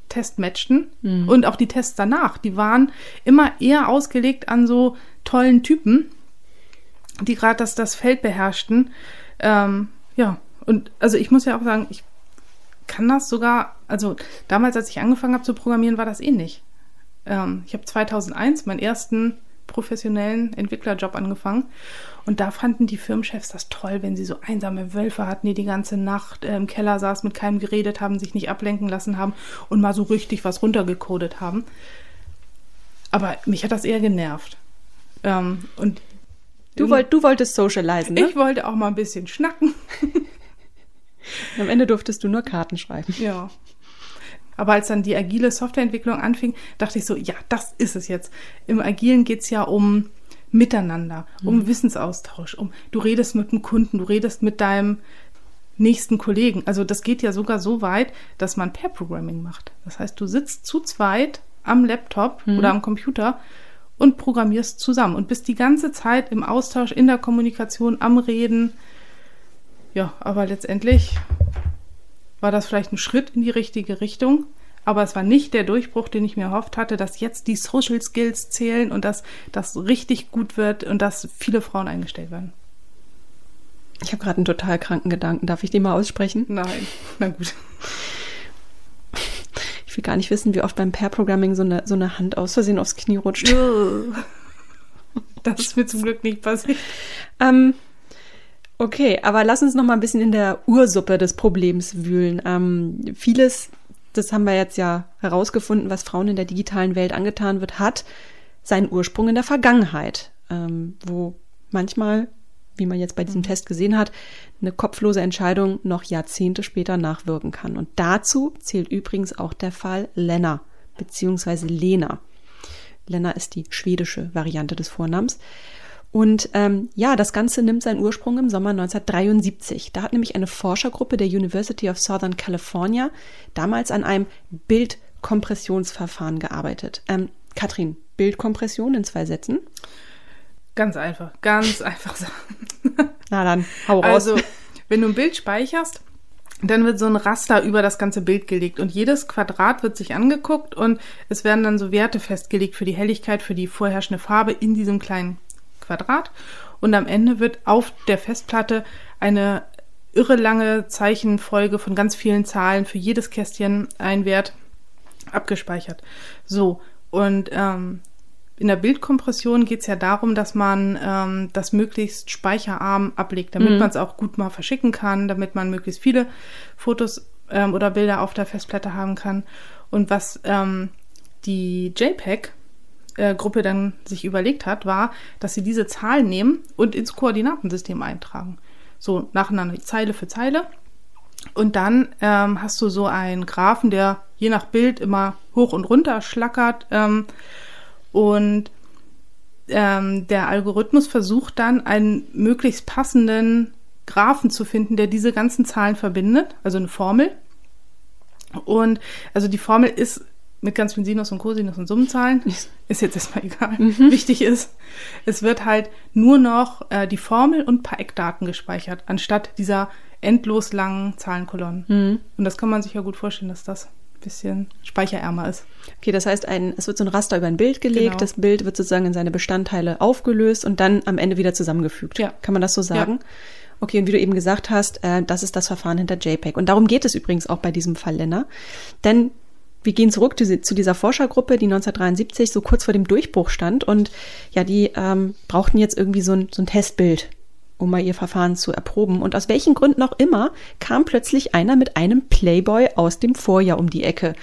Test matchten und auch die Tests danach, die waren immer eher ausgelegt an so tollen Typen, die gerade das, das Feld beherrschten. Ähm, ja, und also ich muss ja auch sagen, ich kann das sogar, also damals, als ich angefangen habe zu programmieren, war das ähnlich. Ähm, ich habe 2001 meinen ersten professionellen Entwicklerjob angefangen und da fanden die Firmenchefs das toll, wenn sie so einsame Wölfe hatten, die die ganze Nacht äh, im Keller saßen, mit keinem geredet haben, sich nicht ablenken lassen haben und mal so richtig was runtergecodet haben. Aber mich hat das eher genervt. Ähm, und
Du, wollt, du wolltest socialisen, ne?
ich wollte auch mal ein bisschen schnacken. <laughs>
Am Ende durftest du nur Karten schreiben.
Ja. Aber als dann die agile Softwareentwicklung anfing, dachte ich so, ja, das ist es jetzt. Im Agilen geht's ja um Miteinander, um Wissensaustausch, um du redest mit dem Kunden, du redest mit deinem nächsten Kollegen. Also das geht ja sogar so weit, dass man Pair-Programming macht. Das heißt, du sitzt zu zweit am Laptop oder am Computer und programmierst zusammen und bist die ganze Zeit im Austausch, in der Kommunikation, am Reden. Ja, aber letztendlich war das vielleicht ein Schritt in die richtige Richtung. Aber es war nicht der Durchbruch, den ich mir erhofft hatte, dass jetzt die Social Skills zählen und dass das richtig gut wird und dass viele Frauen eingestellt werden.
Ich habe gerade einen total kranken Gedanken. Darf ich den mal aussprechen?
Nein, na gut.
Ich will gar nicht wissen, wie oft beim Pair-Programming so eine, so eine Hand aus Versehen aufs Knie rutscht. <laughs>
Das ist mir zum Glück nicht passiert.
Ähm, okay, aber lass uns noch mal ein bisschen in der Ursuppe des Problems wühlen. Ähm, vieles, das haben wir jetzt ja herausgefunden, was Frauen in der digitalen Welt angetan wird, hat seinen Ursprung in der Vergangenheit, ähm, wo manchmal, wie man jetzt bei diesem Test gesehen hat, eine kopflose Entscheidung noch Jahrzehnte später nachwirken kann. Und dazu zählt übrigens auch der Fall Lena beziehungsweise Lena. Lena ist die schwedische Variante des Vornamens. Und ähm, ja, das Ganze nimmt seinen Ursprung im Sommer 1973. Da hat nämlich eine Forschergruppe der University of Southern California damals an einem Bildkompressionsverfahren gearbeitet. Ähm, Katrin, Bildkompression in zwei Sätzen.
Ganz einfach, ganz <laughs> einfach sagen.
Na dann, hau raus.
Also, wenn du ein Bild speicherst, dann wird so ein Raster über das ganze Bild gelegt und jedes Quadrat wird sich angeguckt und es werden dann so Werte festgelegt für die Helligkeit, für die vorherrschende Farbe in diesem kleinen Quadrat und am Ende wird auf der Festplatte eine irre lange Zeichenfolge von ganz vielen Zahlen für jedes Kästchen ein Wert abgespeichert. So und ähm, in der Bildkompression geht es ja darum, dass man ähm, das möglichst speicherarm ablegt, damit
Mhm.
man es auch gut mal verschicken kann, damit man möglichst viele Fotos ähm, oder Bilder auf der Festplatte haben kann. Und was ähm, die JPEG-Gruppe dann sich überlegt hat, war, dass sie diese Zahlen nehmen und ins Koordinatensystem eintragen. So nacheinander Zeile für Zeile. Und dann ähm, hast du so einen Graphen, der je nach Bild immer hoch und runter schlackert. Ähm, und ähm, der Algorithmus versucht dann einen möglichst passenden Graphen zu finden, der diese ganzen Zahlen verbindet, also eine Formel. Und also die Formel ist mit ganz vielen Sinus und Cosinus und Summenzahlen, ist jetzt erstmal egal. <laughs> Wichtig ist, es wird halt nur noch äh, die Formel und ein paar Eckdaten gespeichert, anstatt dieser endlos langen Zahlenkolonnen. Und das kann man sich ja gut vorstellen, dass das ein bisschen speicherärmer ist.
Okay, das heißt, ein, es wird so ein Raster über ein Bild gelegt,
Genau.
das Bild wird sozusagen in seine Bestandteile aufgelöst und dann am Ende wieder zusammengefügt.
Ja.
Kann man das so sagen? Okay, und wie du eben gesagt hast, äh, das ist das Verfahren hinter JPEG. Und darum geht es übrigens auch bei diesem Fall, Lena. Denn wir gehen zurück zu, zu dieser Forschergruppe, die 1973 so kurz vor dem Durchbruch stand. Und ja, die ähm, brauchten jetzt irgendwie so ein, so ein Testbild, um mal ihr Verfahren zu erproben. Und aus welchen Gründen auch immer kam plötzlich einer mit einem Playboy aus dem Vorjahr um die Ecke.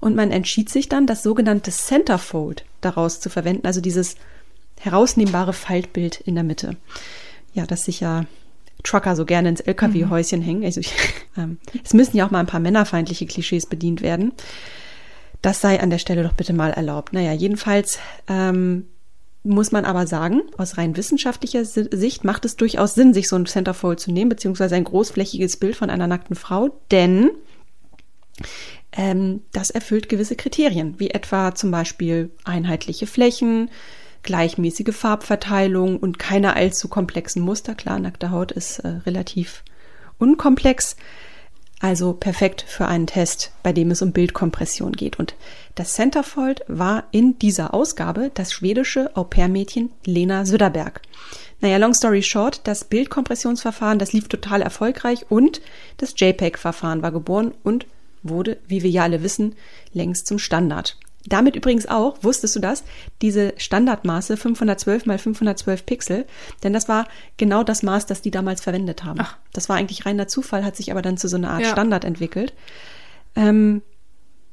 Und man entschied sich dann, das sogenannte Centerfold daraus zu verwenden, also dieses herausnehmbare Faltbild in der Mitte. Ja, das sich ja Trucker so gerne ins LKW-Häuschen hängen. Also ich, <laughs> ähm, es müssen ja auch mal ein paar männerfeindliche Klischees bedient werden. Das sei an der Stelle doch bitte mal erlaubt. Naja, jedenfalls ähm, muss man aber sagen, aus rein wissenschaftlicher Si- Sicht macht es durchaus Sinn, sich so ein Centerfold zu nehmen, beziehungsweise ein großflächiges Bild von einer nackten Frau, denn ähm, das erfüllt gewisse Kriterien, wie etwa zum Beispiel einheitliche Flächen, gleichmäßige Farbverteilung und keine allzu komplexen Muster. Klar, nackte Haut ist äh, relativ unkomplex. Also perfekt für einen Test, bei dem es um Bildkompression geht. Und das Centerfold war in dieser Ausgabe das schwedische Au-pair-Mädchen Lena Söderberg. Naja, long story short, das Bildkompressionsverfahren, das lief total erfolgreich und das JPEG-Verfahren war geboren und wurde, wie wir ja alle wissen, längst zum Standard. Damit übrigens auch, wusstest du das, diese Standardmaße 512 mal 512 Pixel, denn das war genau das Maß, das die damals verwendet haben.
Ach.
Das war eigentlich reiner Zufall, hat sich aber dann zu so einer Art
Ja.
Standard entwickelt. Ähm,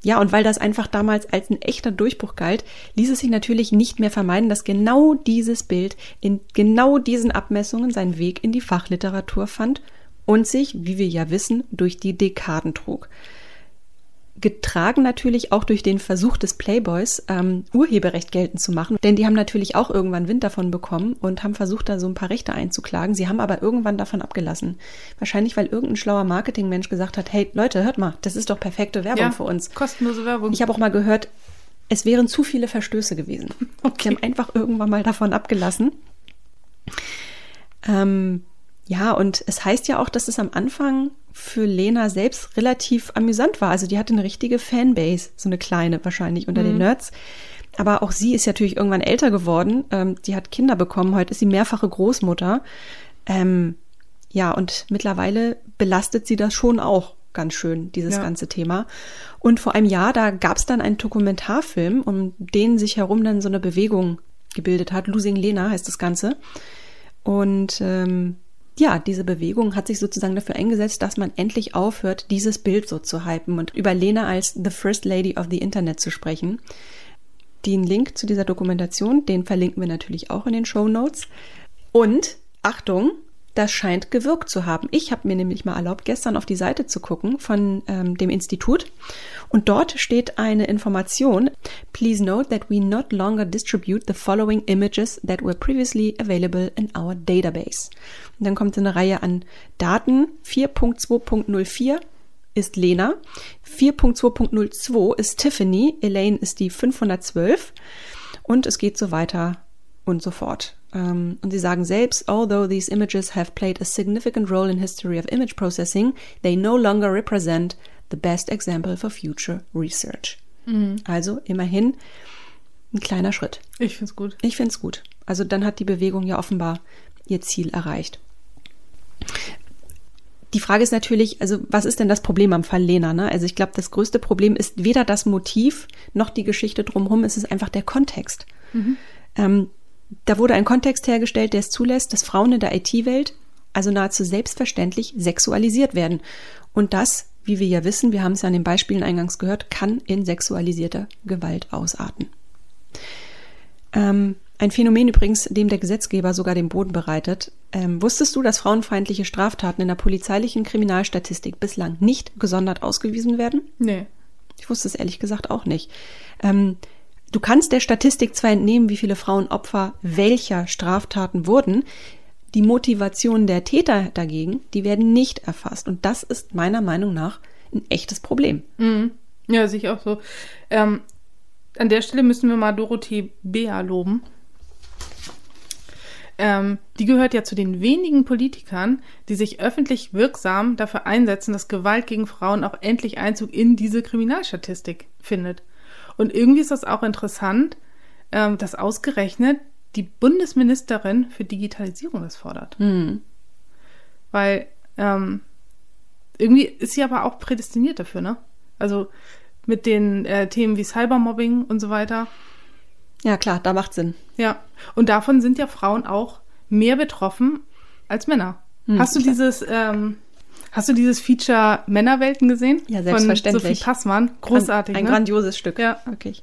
ja, und weil das einfach damals als ein echter Durchbruch galt, ließ es sich natürlich nicht mehr vermeiden, dass genau dieses Bild in genau diesen Abmessungen seinen Weg in die Fachliteratur fand und sich, wie wir ja wissen, durch die Dekaden trug. Getragen natürlich auch durch den Versuch des Playboys, ähm, Urheberrecht geltend zu machen, denn die haben natürlich auch irgendwann Wind davon bekommen und haben versucht, da so ein paar Rechte einzuklagen. Sie haben aber irgendwann davon abgelassen. Wahrscheinlich, weil irgendein schlauer Marketingmensch gesagt hat, hey Leute, hört mal, das ist doch perfekte Werbung für uns.
Kostenlose Werbung.
Ich habe auch mal gehört, es wären zu viele Verstöße gewesen. <laughs>
Okay.
Die haben einfach irgendwann mal davon abgelassen. Ähm, ja, und es heißt ja auch, dass es am Anfang für Lena selbst relativ amüsant war. Also die hatte eine richtige Fanbase, so eine kleine wahrscheinlich unter den Nerds. Aber auch sie ist natürlich irgendwann älter geworden. Ähm, die hat Kinder bekommen. Heute ist sie mehrfache Großmutter. Ähm, ja, und mittlerweile belastet sie das schon auch ganz schön, dieses
Ja.
ganze Thema. Und vor einem Jahr, da gab es dann einen Dokumentarfilm, um den sich herum dann so eine Bewegung gebildet hat. Losing Lena heißt das Ganze. Und ähm, ja, diese Bewegung hat sich sozusagen dafür eingesetzt, dass man endlich aufhört, dieses Bild so zu hypen und über Lena als The First Lady of the Internet zu sprechen. Den Link zu dieser Dokumentation, den verlinken wir natürlich auch in den Show Notes. Und Achtung, das scheint gewirkt zu haben. Ich habe mir nämlich mal erlaubt, gestern auf die Seite zu gucken von ähm, dem Institut. Und dort steht eine Information. Please note that we not longer distribute the following images that were previously available in our database. Und dann kommt eine Reihe an Daten. 4.2.04 ist Lena. 4.2.02 ist Tiffany. Elaine ist die 512. Und es geht so weiter und so fort. Ähm, und sie sagen selbst, although these images have played a significant role in history of image processing, they no longer represent the best example for future research. Also immerhin ein kleiner Schritt.
Ich find's gut.
Ich finde es gut. Also dann hat die Bewegung ja offenbar ihr Ziel erreicht. Die Frage ist natürlich, also was ist denn das Problem am Fall Lena? Ne? Also ich glaube, das größte Problem ist weder das Motiv noch die Geschichte drumherum, es ist einfach der Kontext. Mhm. Ähm, da wurde ein Kontext hergestellt, der es zulässt, dass Frauen in der IT-Welt also nahezu selbstverständlich sexualisiert werden. Und das, wie wir ja wissen, wir haben es ja an den Beispielen eingangs gehört, kann in sexualisierter Gewalt ausarten. Ähm, ein Phänomen übrigens, dem der Gesetzgeber sogar den Boden bereitet. Ähm, wusstest du, dass frauenfeindliche Straftaten in der polizeilichen Kriminalstatistik bislang nicht gesondert ausgewiesen werden?
Nee.
Ich wusste es ehrlich gesagt auch nicht. Ähm, du kannst der Statistik zwar entnehmen, wie viele Frauen Opfer welcher Straftaten wurden, die Motivation der Täter dagegen, die werden nicht erfasst. Und das ist meiner Meinung nach ein echtes Problem.
Mhm. Ja, sehe ich auch so. Ähm, an der Stelle müssen wir mal Dorothee Bea loben. Ähm, die gehört ja zu den wenigen Politikern, die sich öffentlich wirksam dafür einsetzen, dass Gewalt gegen Frauen auch endlich Einzug in diese Kriminalstatistik findet. Und irgendwie ist das auch interessant, ähm, dass ausgerechnet die Bundesministerin für Digitalisierung das fordert.
Mhm.
Weil ähm, irgendwie ist sie aber auch prädestiniert dafür, ne? Also mit den äh, Themen wie Cybermobbing und so weiter.
Ja, klar, da macht Sinn.
Ja, und davon sind ja Frauen auch mehr betroffen als Männer. Hm, hast du klar. dieses ähm, Hast du dieses Feature Männerwelten gesehen?
Ja, selbstverständlich.
Von Sophie Passmann. Großartig.
Ein, ein
ne?
grandioses Stück.
Ja, wirklich.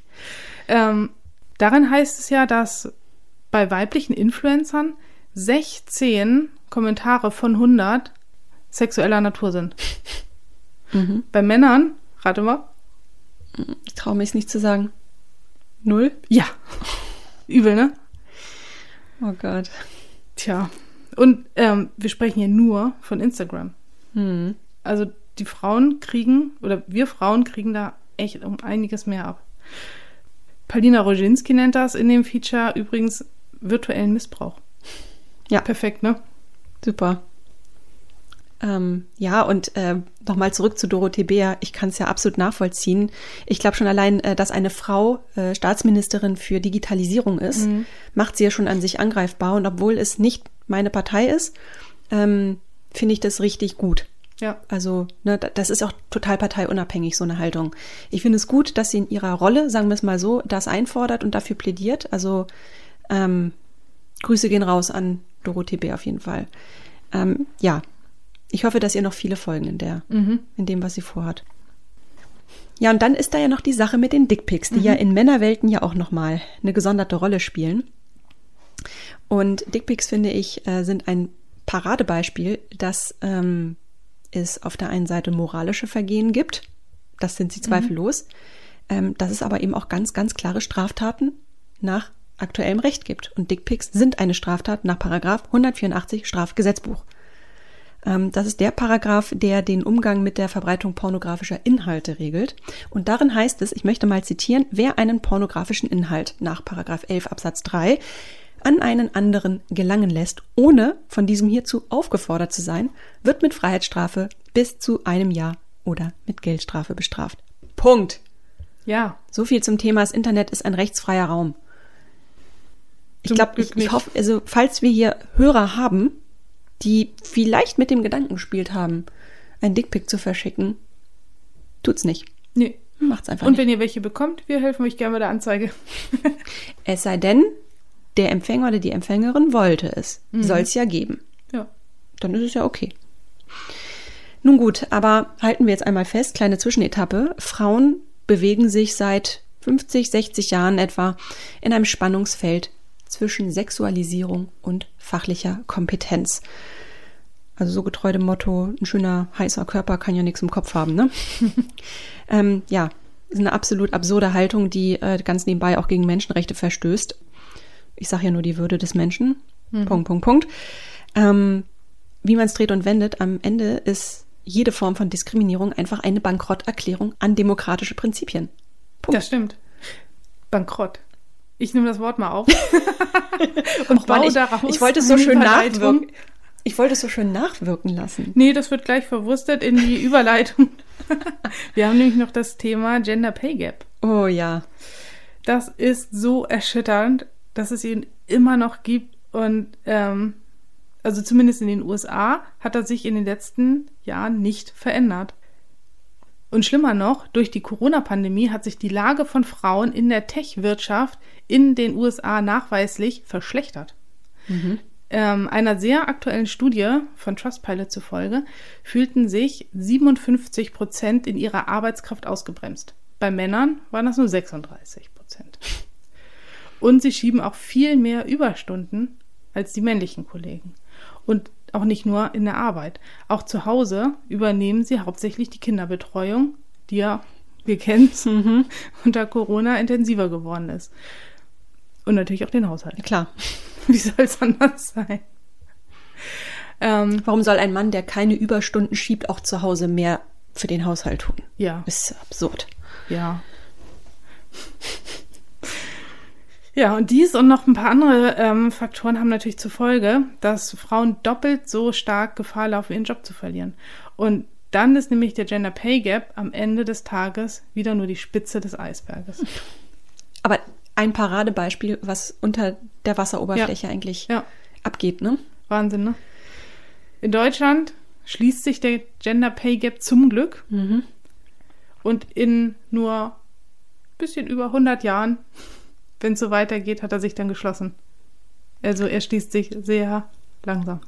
Ähm, darin heißt es ja, dass bei weiblichen Influencern 16 Kommentare von 100 sexueller Natur sind. <laughs> Mhm. Bei Männern, rate mal.
Ich traue mich es nicht zu sagen. Null?
Ja. Übel, ne?
Oh Gott.
Tja. Und ähm, wir sprechen hier nur von Instagram.
Mhm.
Also die Frauen kriegen, oder wir Frauen kriegen da echt um einiges mehr ab. Paulina Roginski nennt das in dem Feature übrigens virtuellen Missbrauch.
Ja.
Perfekt, ne?
Super. Ähm, ja, und äh, nochmal zurück zu Dorothee Beer. Ich kann es ja absolut nachvollziehen. Ich glaube schon allein, äh, dass eine Frau äh, Staatsministerin für Digitalisierung ist, mhm. macht sie ja schon an sich angreifbar. Und obwohl es nicht meine Partei ist, ähm, finde ich das richtig gut.
Ja.
Also, ne, das ist auch total parteiunabhängig, so eine Haltung. Ich finde es gut, dass sie in ihrer Rolle, sagen wir es mal so, das einfordert und dafür plädiert. Also ähm, Grüße gehen raus an Dorothee B. auf jeden Fall. Ähm, ja, ich hoffe, dass ihr noch viele folgen in der,
mhm.
in dem, was sie vorhat. Ja, und dann ist da ja noch die Sache mit den Dickpics, die mhm. ja in Männerwelten ja auch nochmal eine gesonderte Rolle spielen. Und Dickpics, finde ich, äh, sind ein Paradebeispiel, dass ähm, es auf der einen Seite moralische Vergehen gibt. Das sind sie mhm. zweifellos. Ähm, dass es aber eben auch ganz, ganz klare Straftaten nach aktuellem Recht gibt. Und Dickpics sind eine Straftat nach Paragraph 184 Strafgesetzbuch. Ähm, das ist der Paragraph, der den Umgang mit der Verbreitung pornografischer Inhalte regelt. Und darin heißt es, ich möchte mal zitieren, wer einen pornografischen Inhalt nach Paragraph 11 Absatz 3 an einen anderen gelangen lässt, ohne von diesem hierzu aufgefordert zu sein, wird mit Freiheitsstrafe bis zu einem Jahr oder mit Geldstrafe bestraft. Punkt.
Ja.
So viel zum Thema, das Internet ist ein rechtsfreier Raum. Ich glaube, ich, ich hoffe, also falls wir hier Hörer haben, die vielleicht mit dem Gedanken gespielt haben, ein Dickpick zu verschicken, tut's nicht.
Nee.
Macht's einfach
Und
nicht.
wenn ihr welche bekommt, wir helfen euch gerne bei der Anzeige.
es sei denn, der Empfänger oder die Empfängerin wollte es. Mhm. Soll es ja geben.
Ja.
Dann ist es ja okay. Nun gut, aber halten wir jetzt einmal fest, kleine Zwischenetappe. Frauen bewegen sich seit 50, 60 Jahren etwa in einem Spannungsfeld zwischen Sexualisierung und fachlicher Kompetenz. Also so getreu dem Motto, ein schöner, heißer Körper kann ja nichts im Kopf haben, ne? <laughs> ähm, ja, ist eine absolut absurde Haltung, die äh, ganz nebenbei auch gegen Menschenrechte verstößt. Ich sage ja nur die Würde des Menschen. Mhm. Punkt, Punkt, Punkt. Ähm, wie man es dreht und wendet, am Ende ist jede Form von Diskriminierung einfach eine Bankrotterklärung an demokratische Prinzipien.
Punkt. Das stimmt. Bankrott. Ich nehme das Wort mal auf. <laughs>
und Och, baue ich, daraus ich wollte es so schön nachwirken. Ich wollte es so schön nachwirken lassen.
Nee, das wird gleich verwurstet in die <laughs> Überleitung. <laughs> Wir haben nämlich noch das Thema Gender Pay Gap.
Oh ja.
Das ist so erschütternd, dass es ihn immer noch gibt und ähm, also zumindest in den USA hat er sich in den letzten Jahren nicht verändert. Und schlimmer noch, durch die Corona-Pandemie hat sich die Lage von Frauen in der Tech-Wirtschaft in den USA nachweislich verschlechtert. Mhm. Ähm, einer sehr aktuellen Studie von Trustpilot zufolge fühlten sich 57 Prozent in ihrer Arbeitskraft ausgebremst. Bei Männern waren das nur 36 Prozent. Und sie schieben auch viel mehr Überstunden als die männlichen Kollegen. Und auch nicht nur in der Arbeit. Auch zu Hause übernehmen sie hauptsächlich die Kinderbetreuung, die ja, wir kennen es, <laughs> mhm. <laughs> unter Corona intensiver geworden ist. Und natürlich auch den Haushalt.
Klar. <laughs>
Wie soll es anders sein?
Ähm, Warum soll ein Mann, der keine Überstunden schiebt, auch zu Hause mehr für den Haushalt tun?
Ja.
ist absurd.
Ja. Ja, und dies und noch ein paar andere ähm, Faktoren haben natürlich zur Folge, dass Frauen doppelt so stark Gefahr laufen, ihren Job zu verlieren. Und dann ist nämlich der Gender Pay Gap am Ende des Tages wieder nur die Spitze des Eisberges. <laughs>
Aber ein Paradebeispiel, was unter der Wasseroberfläche
ja.
eigentlich
ja.
abgeht, ne?
Wahnsinn, ne? In Deutschland schließt sich der Gender Pay Gap zum Glück. Mhm. Und in nur bisschen über 100 Jahren wenn es so weitergeht, hat er sich dann geschlossen. Also er schließt sich sehr langsam.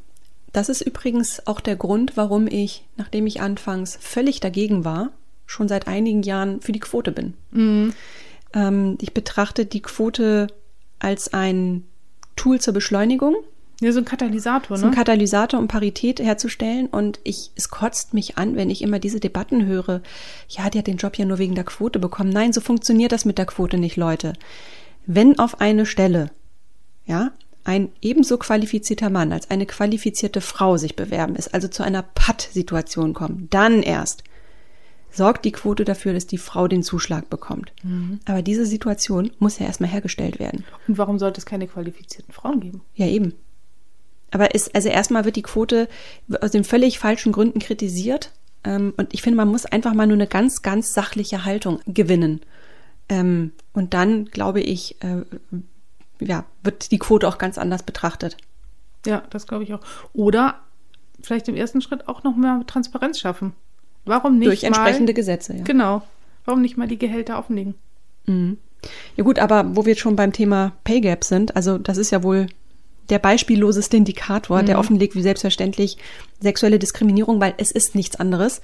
Das ist übrigens auch der Grund, warum ich, nachdem ich anfangs völlig dagegen war, schon seit einigen Jahren für die Quote bin. Mhm. Ähm, ich betrachte die Quote als ein Tool zur Beschleunigung.
Ja, so ein Katalysator, ne?
So ein Katalysator, um Parität herzustellen. Und ich, es kotzt mich an, wenn ich immer diese Debatten höre. Ja, die hat den Job ja nur wegen der Quote bekommen. Nein, so funktioniert das mit der Quote nicht, Leute. Wenn auf eine Stelle, ja, ein ebenso qualifizierter Mann als eine qualifizierte Frau sich bewerben, ist also zu einer Patt-Situation kommen, dann erst sorgt die Quote dafür, dass die Frau den Zuschlag bekommt. Mhm. Aber diese Situation muss ja erstmal hergestellt werden.
Und warum sollte es keine qualifizierten Frauen geben?
Ja, eben. Aber ist, also erstmal wird die Quote aus den völlig falschen Gründen kritisiert. Ähm, und ich finde, man muss einfach mal nur eine ganz, ganz sachliche Haltung gewinnen. Ähm, und dann, glaube ich, äh, ja, wird die Quote auch ganz anders betrachtet.
Ja, das glaube ich auch. Oder vielleicht im ersten Schritt auch noch mehr Transparenz schaffen. Warum nicht?
Durch entsprechende mal, Gesetze, ja.
Genau. Warum nicht mal die Gehälter offenlegen?
Mhm. Ja gut, aber wo wir schon beim Thema Pay Gap sind, also das ist ja wohl der beispielloseste Indikator, mhm. der offenlegt, wie selbstverständlich sexuelle Diskriminierung, weil es ist nichts anderes,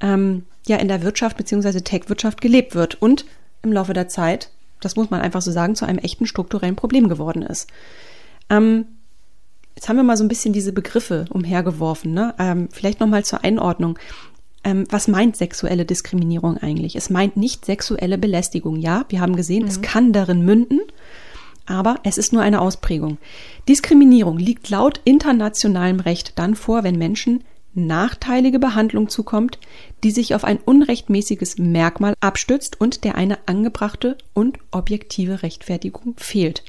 ähm, ja in der Wirtschaft beziehungsweise Tech-Wirtschaft gelebt wird und im Laufe der Zeit, das muss man einfach so sagen, zu einem echten strukturellen Problem geworden ist. Ähm, jetzt haben wir mal so ein bisschen diese Begriffe umhergeworfen. Ne? Ähm, vielleicht nochmal zur Einordnung. Ähm, was meint sexuelle Diskriminierung eigentlich? Es meint nicht sexuelle Belästigung. Ja, wir haben gesehen, mhm. es kann darin münden, aber es ist nur eine Ausprägung. Diskriminierung liegt laut internationalem Recht dann vor, wenn Menschen nachteilige Behandlung zukommt, die sich auf ein unrechtmäßiges Merkmal abstützt und der eine angebrachte und objektive Rechtfertigung fehlt.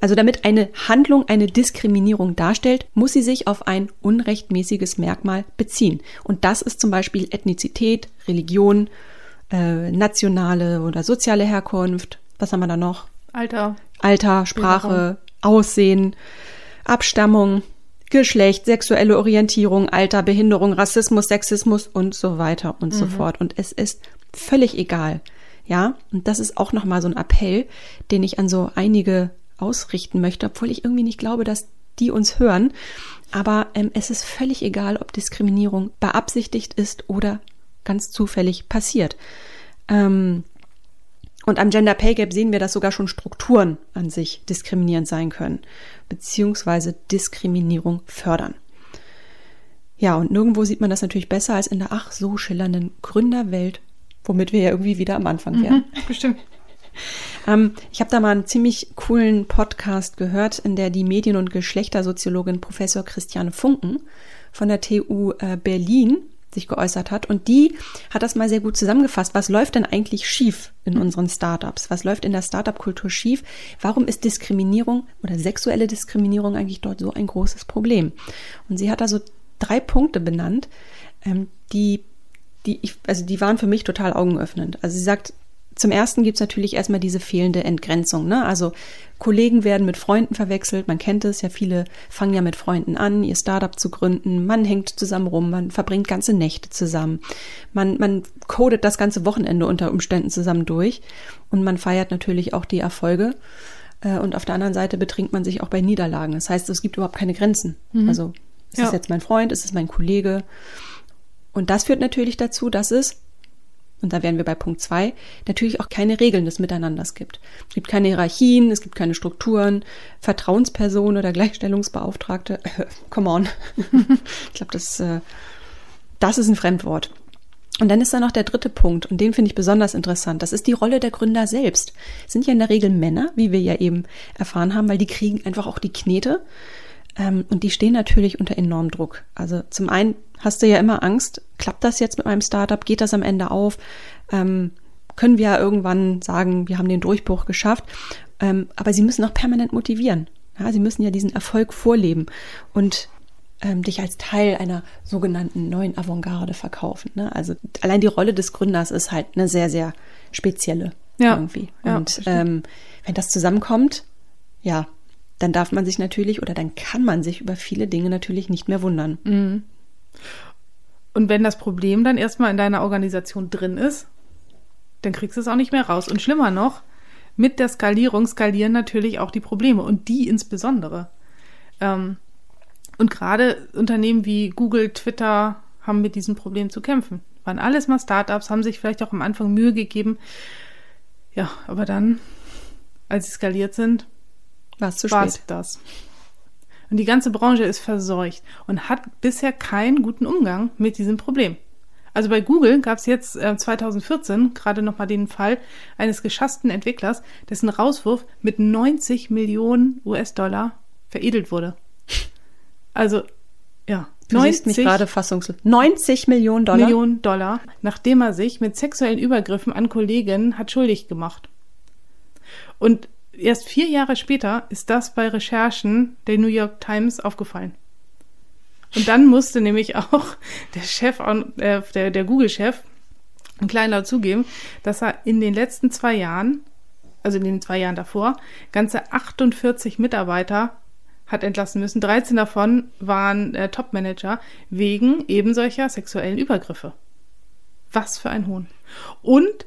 Also damit eine Handlung eine Diskriminierung darstellt, muss sie sich auf ein unrechtmäßiges Merkmal beziehen. Und das ist zum Beispiel Ethnizität, Religion, äh, nationale oder soziale Herkunft. Was haben wir da noch?
Alter.
Alter, Sprache, Aussehen, Abstammung, Geschlecht, sexuelle Orientierung, Alter, Behinderung, Rassismus, Sexismus und so weiter und mhm. so fort. Und es ist völlig egal. Ja, und das ist auch nochmal so ein Appell, den ich an so einige ausrichten möchte, obwohl ich irgendwie nicht glaube, dass die uns hören. Aber ähm, es ist völlig egal, ob Diskriminierung beabsichtigt ist oder ganz zufällig passiert. Ähm, und am Gender Pay Gap sehen wir, dass sogar schon Strukturen an sich diskriminierend sein können, beziehungsweise Diskriminierung fördern. Ja, und nirgendwo sieht man das natürlich besser als in der ach so schillernden Gründerwelt, womit wir ja irgendwie wieder am Anfang wären.
Mhm, <laughs> bestimmt.
ähm, ich habe da mal einen ziemlich coolen Podcast gehört, in der die Medien- und Geschlechtersoziologin Professor Christiane Funken von der TU äh, Berlin sich geäußert hat. Und die hat das mal sehr gut zusammengefasst. Was läuft denn eigentlich schief in unseren Startups? Was läuft in der Startup-Kultur schief? Warum ist Diskriminierung oder sexuelle Diskriminierung eigentlich dort so ein großes Problem? Und sie hat da so drei Punkte benannt, ähm, die, die ich, also die waren für mich total augenöffnend. Also sie sagt, zum ersten gibt's natürlich erstmal diese fehlende Entgrenzung. Ne? Also Kollegen werden mit Freunden verwechselt. Man kennt es ja, viele fangen ja mit Freunden an, ihr Startup zu gründen. Man hängt zusammen rum, man verbringt ganze Nächte zusammen. Man, man codet das ganze Wochenende unter Umständen zusammen durch. Und man feiert natürlich auch die Erfolge. Äh, und auf der anderen Seite betrinkt man sich auch bei Niederlagen. Das heißt, es gibt überhaupt keine Grenzen. Mhm. Also, ist ja. es jetzt mein Freund, ist es mein Kollege? Und das führt natürlich dazu, dass es und da wären wir bei Punkt zwei, natürlich auch keine Regeln des Miteinanders gibt. Es gibt keine Hierarchien, es gibt keine Strukturen, Vertrauenspersonen oder Gleichstellungsbeauftragte. <laughs> Come on. ich glaube, das, äh, das ist ein Fremdwort. Und dann ist da noch der dritte Punkt, und den finde ich besonders interessant. Das ist die Rolle der Gründer selbst. Es sind ja in der Regel Männer, wie wir ja eben erfahren haben, weil die kriegen einfach auch die Knete. Ähm, und die stehen natürlich unter enormem Druck. Also zum einen hast du ja immer Angst, klappt das jetzt mit meinem Startup, geht das am Ende auf? Ähm, können wir ja irgendwann sagen, wir haben den Durchbruch geschafft. Ähm, aber sie müssen auch permanent motivieren. Ja, sie müssen ja diesen Erfolg vorleben und ähm, dich als Teil einer sogenannten neuen Avantgarde verkaufen. Ne? Also allein die Rolle des Gründers ist halt eine sehr, sehr spezielle ja, irgendwie. Und ja, ähm, wenn das zusammenkommt, ja, dann darf man sich natürlich oder dann kann man sich über viele Dinge natürlich nicht mehr wundern. Mhm.
Und wenn das Problem dann erstmal in deiner Organisation drin ist, dann kriegst du es auch nicht mehr raus. Und schlimmer noch, mit der Skalierung skalieren natürlich auch die Probleme und die insbesondere. Ähm, und gerade Unternehmen wie Google, Twitter haben mit diesem Problem zu kämpfen. Waren alles mal Startups, haben sich vielleicht auch am Anfang Mühe gegeben. Ja, aber dann, als sie skaliert sind,
war es zu spät.
das. Und die ganze Branche ist verseucht und hat bisher keinen guten Umgang mit diesem Problem. Also bei Google gab es jetzt äh, 2014 gerade nochmal den Fall eines geschassten Entwicklers, dessen Rauswurf mit 90 Millionen US-Dollar veredelt wurde. Also, ja.
Du 90 mich gerade fassungslos. 90 Millionen Dollar?
Millionen Dollar, nachdem er sich mit sexuellen Übergriffen an Kolleginnen hat schuldig gemacht. Und erst vier Jahre später ist das bei Recherchen der New York Times aufgefallen. Und dann musste nämlich auch <laughs> der Chef, äh, der, der Google-Chef, ein kleiner zugeben, dass er in den letzten zwei Jahren, also in den zwei Jahren davor, ganze 48 Mitarbeiter hat entlassen müssen. 13 davon waren äh, Top-Manager wegen eben solcher sexuellen Übergriffe. Was für ein Hohn. Und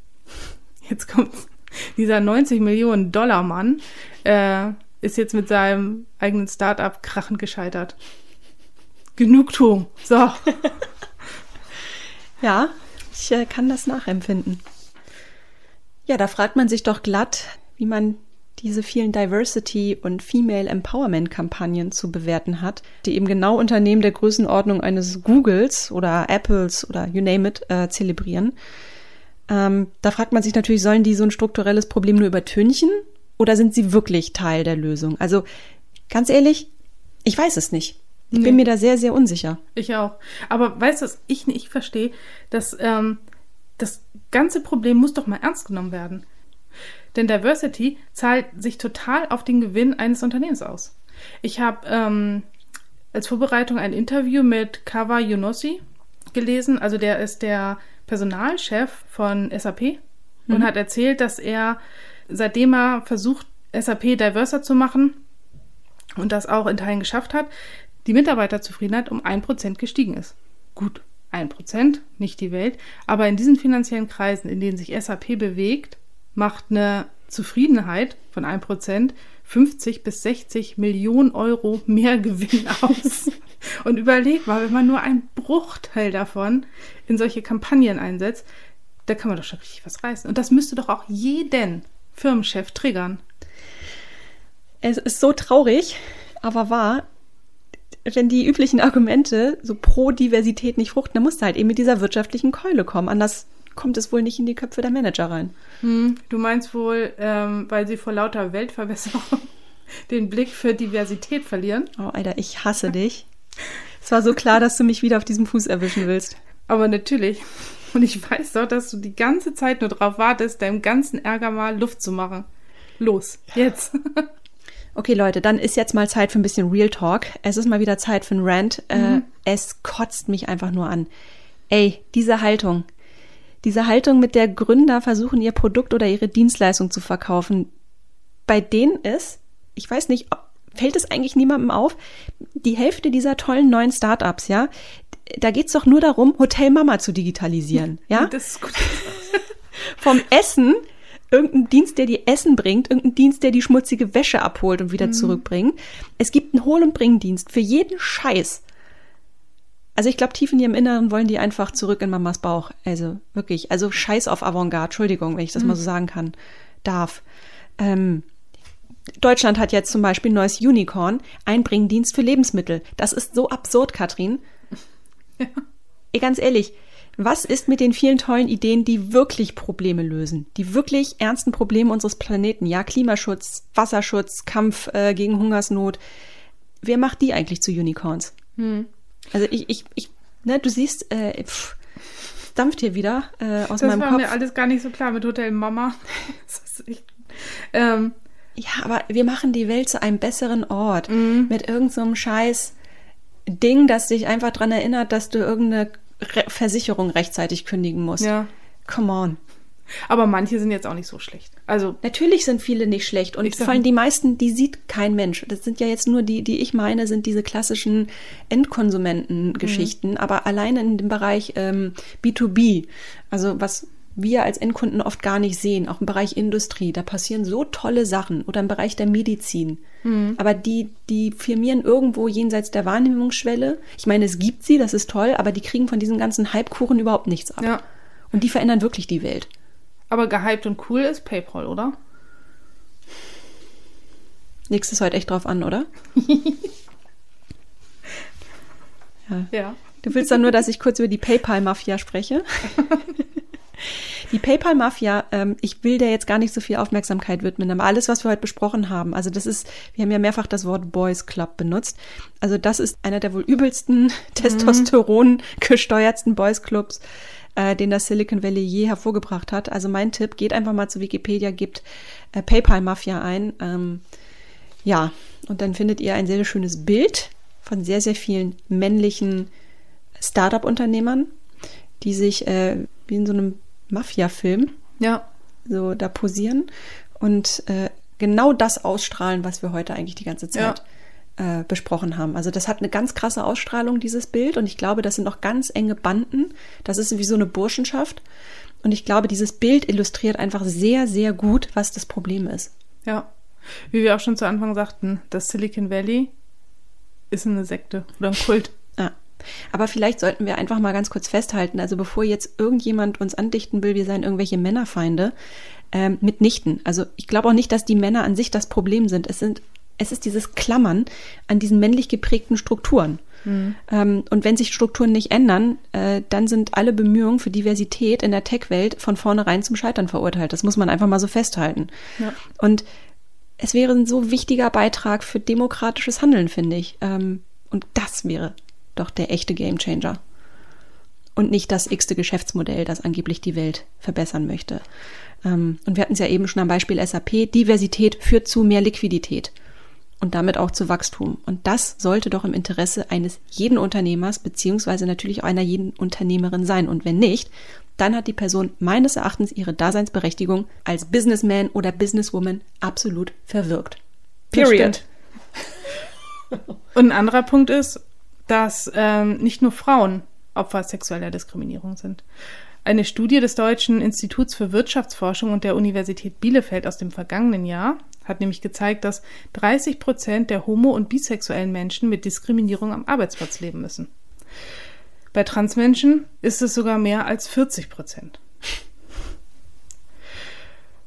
<laughs> jetzt kommt's <laughs> dieser 90 Millionen Dollar Mann äh, ist jetzt mit seinem eigenen Startup krachend gescheitert. Genugtuung. So. <laughs>
ja, ich äh, kann das nachempfinden. Ja, da fragt man sich doch glatt, wie man diese vielen Diversity und Female Empowerment Kampagnen zu bewerten hat, die eben genau Unternehmen der Größenordnung eines Googles oder Apples oder you name it äh, zelebrieren. Ähm, da fragt man sich natürlich, sollen die so ein strukturelles Problem nur übertünchen oder sind sie wirklich Teil der Lösung? Also ganz ehrlich, ich weiß es nicht. Ich nee. bin mir da sehr, sehr unsicher.
Ich auch. Aber weißt du, was ich nicht verstehe, dass ähm, das ganze Problem muss doch mal ernst genommen werden. Denn Diversity zahlt sich total auf den Gewinn eines Unternehmens aus. Ich habe ähm, als Vorbereitung ein Interview mit Kawa Yunossi gelesen. Also der ist der Personalchef von SAP mhm. und hat erzählt, dass er, seitdem er versucht, SAP diverser zu machen und das auch in Teilen geschafft hat, die Mitarbeiterzufriedenheit um ein Prozent gestiegen ist. Gut, ein Prozent, nicht die Welt, aber in diesen finanziellen Kreisen, in denen sich SAP bewegt, macht eine Zufriedenheit von ein Prozent 50 bis 60 Millionen Euro mehr <laughs> Gewinn aus. Und überleg mal, wenn man nur einen Bruchteil davon in solche Kampagnen einsetzt, da kann man doch schon richtig was reißen. Und das müsste doch auch jeden Firmenchef triggern.
Es ist so traurig, aber wahr. Wenn die üblichen Argumente so pro Diversität nicht fruchten, dann musst du halt eben mit dieser wirtschaftlichen Keule kommen. Anders kommt es wohl nicht in die Köpfe der Manager rein.
Hm, du meinst wohl, ähm, weil sie vor lauter Weltverbesserung <laughs> den Blick für Diversität verlieren?
Oh, Alter, ich hasse dich. Es war so klar, dass du mich wieder auf diesem Fuß erwischen willst.
Aber natürlich. Und ich weiß doch, dass du die ganze Zeit nur darauf wartest, deinem ganzen Ärger mal Luft zu machen. Los, jetzt. <laughs>
Okay, Leute, dann ist jetzt mal Zeit für ein bisschen Real Talk. Es ist mal wieder Zeit für ein Rant. Äh, mhm. Äh, es kotzt mich einfach nur an. Ey, diese Haltung, Diese Haltung, mit der Gründer versuchen, ihr Produkt oder ihre Dienstleistung zu verkaufen, bei denen ist, ich weiß nicht, fällt es eigentlich niemandem auf, die Hälfte dieser tollen neuen Startups, ja, da geht's doch nur darum, Hotel Mama zu digitalisieren, ja? <laughs>
Das ist gut. <laughs>
Vom Essen, irgendein Dienst, der die Essen bringt, irgendein Dienst, der die schmutzige Wäsche abholt und wieder zurückbringt. Es gibt einen Hol- und Bringdienst für jeden Scheiß. Also ich glaube, tief in ihrem Inneren wollen die einfach zurück in Mamas Bauch. Also wirklich, also Scheiß auf Avantgarde, Entschuldigung, wenn ich das mal so sagen kann, darf. Ähm, Deutschland hat jetzt zum Beispiel ein neues Unicorn, Einbringdienst für Lebensmittel. Das ist so absurd, Katrin. <laughs> Ey, ganz ehrlich, was ist mit den vielen tollen Ideen, die wirklich Probleme lösen? Die wirklich ernsten Probleme unseres Planeten? Ja, Klimaschutz, Wasserschutz, Kampf äh, gegen Hungersnot. Wer macht die eigentlich zu Unicorns? Also ich, ich, ich, ne, du siehst, äh, pff, dampft hier wieder äh, aus
Das
meinem
war
Kopf.
mir alles gar nicht so klar mit Hotel Mama. <laughs> Das ist echt, ähm,
Ja, aber wir machen die Welt zu einem besseren Ort.
Mhm.
Mit irgendeinem so scheiß Ding, das dich einfach dran erinnert, dass du irgendeine Re Versicherung rechtzeitig kündigen musst.
ja.
Come on.
Aber manche sind jetzt auch nicht so schlecht. Also,
Natürlich sind viele nicht schlecht und vor allem die meisten, die sieht kein Mensch. Das sind ja jetzt nur die, die ich meine, sind diese klassischen Endkonsumenten-Geschichten, aber alleine in dem Bereich ähm, B2B, also was wir als Endkunden oft gar nicht sehen, auch im Bereich Industrie, da passieren so tolle Sachen oder im Bereich der Medizin. Aber die, die firmieren irgendwo jenseits der Wahrnehmungsschwelle. Ich meine, es gibt sie, das ist toll, aber die kriegen von diesem ganzen Hypekuchen überhaupt nichts ab.
ja.
Und die verändern wirklich die Welt.
Aber gehypt und cool ist PayPal, oder?
Legst es heute echt drauf an, oder? <laughs>
Ja.
Du willst dann nur, dass ich kurz über die PayPal-Mafia spreche? <laughs> Die PayPal-Mafia, ähm, ich will der jetzt gar nicht so viel Aufmerksamkeit widmen, aber alles, was wir heute besprochen haben, also das ist, wir haben ja mehrfach das Wort Boys Club benutzt. Also das ist einer der wohl übelsten, <laughs> Testosteron gesteuertsten Boys Clubs, äh, den das Silicon Valley je hervorgebracht hat. Also mein Tipp, geht einfach mal zu Wikipedia, gebt äh, PayPal-Mafia ein. Ähm, ja, und dann findet ihr ein sehr, sehr schönes Bild von sehr, sehr vielen männlichen Startup-Unternehmern, die sich äh, wie in so einem Mafia-Film
Ja.
so da posieren und äh, genau das ausstrahlen, was wir heute eigentlich die ganze Zeit äh, besprochen haben. Also das hat eine ganz krasse Ausstrahlung, dieses Bild, und ich glaube, das sind auch ganz enge Banden. Das ist wie so eine Burschenschaft. Und ich glaube, dieses Bild illustriert einfach sehr, sehr gut, was das Problem ist.
Ja. Wie wir auch schon zu Anfang sagten, das Silicon Valley ist eine Sekte oder ein Kult.
Ja. Aber vielleicht sollten wir einfach mal ganz kurz festhalten, also bevor jetzt irgendjemand uns andichten will, wir seien irgendwelche Männerfeinde, ähm, mitnichten. Also ich glaube auch nicht, dass die Männer an sich das Problem sind. Es sind, es ist dieses Klammern an diesen männlich geprägten Strukturen. Ähm, und wenn sich Strukturen nicht ändern, äh, dann sind alle Bemühungen für Diversität in der Tech-Welt von vornherein zum Scheitern verurteilt. Das muss man einfach mal so festhalten.
Ja.
Und es wäre ein so wichtiger Beitrag für demokratisches Handeln, finde ich. Ähm, und das wäre doch der echte Gamechanger. Und nicht das x-te Geschäftsmodell, das angeblich die Welt verbessern möchte. Ähm, und wir hatten es ja eben schon am Beispiel SAP. Diversität führt zu mehr Liquidität und damit auch zu Wachstum. Und das sollte doch im Interesse eines jeden Unternehmers beziehungsweise natürlich auch einer jeden Unternehmerin sein. Und wenn nicht, dann hat die Person meines Erachtens ihre Daseinsberechtigung als Businessman oder Businesswoman absolut verwirkt. Period.
Und ein anderer Punkt ist, dass ähm, nicht nur Frauen Opfer sexueller Diskriminierung sind. Eine Studie des Deutschen Instituts für Wirtschaftsforschung und der Universität Bielefeld aus dem vergangenen Jahr hat nämlich gezeigt, dass 30 Prozent der homo- und bisexuellen Menschen mit Diskriminierung am Arbeitsplatz leben müssen. Bei Transmenschen ist es sogar mehr als 40 Prozent.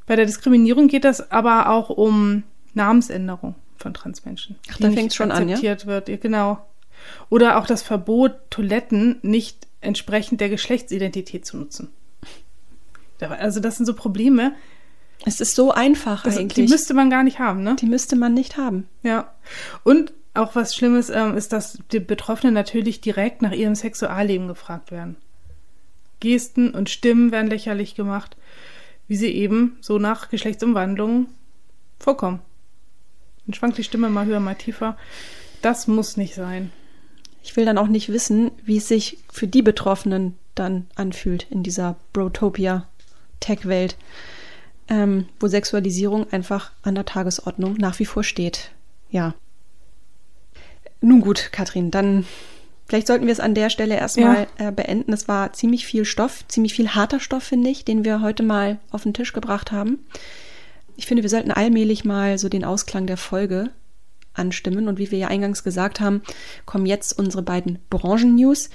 Bei der Diskriminierung geht es aber auch um Namensänderung von Transmenschen.
Ach,
die
da
nicht
fängt's schon an, ja?
akzeptiert wird. Ja, Genau. Oder auch das Verbot, Toiletten nicht entsprechend der Geschlechtsidentität zu nutzen. Also das sind so Probleme,
Es ist so einfach
das, die
eigentlich.
müsste man gar nicht haben, ne?
die müsste man nicht haben.
Ja. Und auch was Schlimmes ähm, ist, dass die Betroffenen natürlich direkt nach ihrem Sexualleben gefragt werden. Gesten und Stimmen werden lächerlich gemacht, wie sie eben so nach Geschlechtsumwandlungen vorkommen. Dann schwankt die Stimme mal höher, mal tiefer. Das muss nicht sein.
Ich will dann auch nicht wissen, wie es sich für die Betroffenen dann anfühlt in dieser Brotopia-Tech-Welt, ähm, wo Sexualisierung einfach an der Tagesordnung nach wie vor steht. Ja. Nun gut, Katrin, dann vielleicht sollten wir es an der Stelle erstmal ja. äh, beenden. Es war ziemlich viel Stoff, ziemlich viel harter Stoff, finde ich, den wir heute mal auf den Tisch gebracht haben. Ich finde, wir sollten allmählich mal so den Ausklang der Folge anstimmen. Und wie wir ja eingangs gesagt haben, kommen jetzt unsere beiden Branchen-News.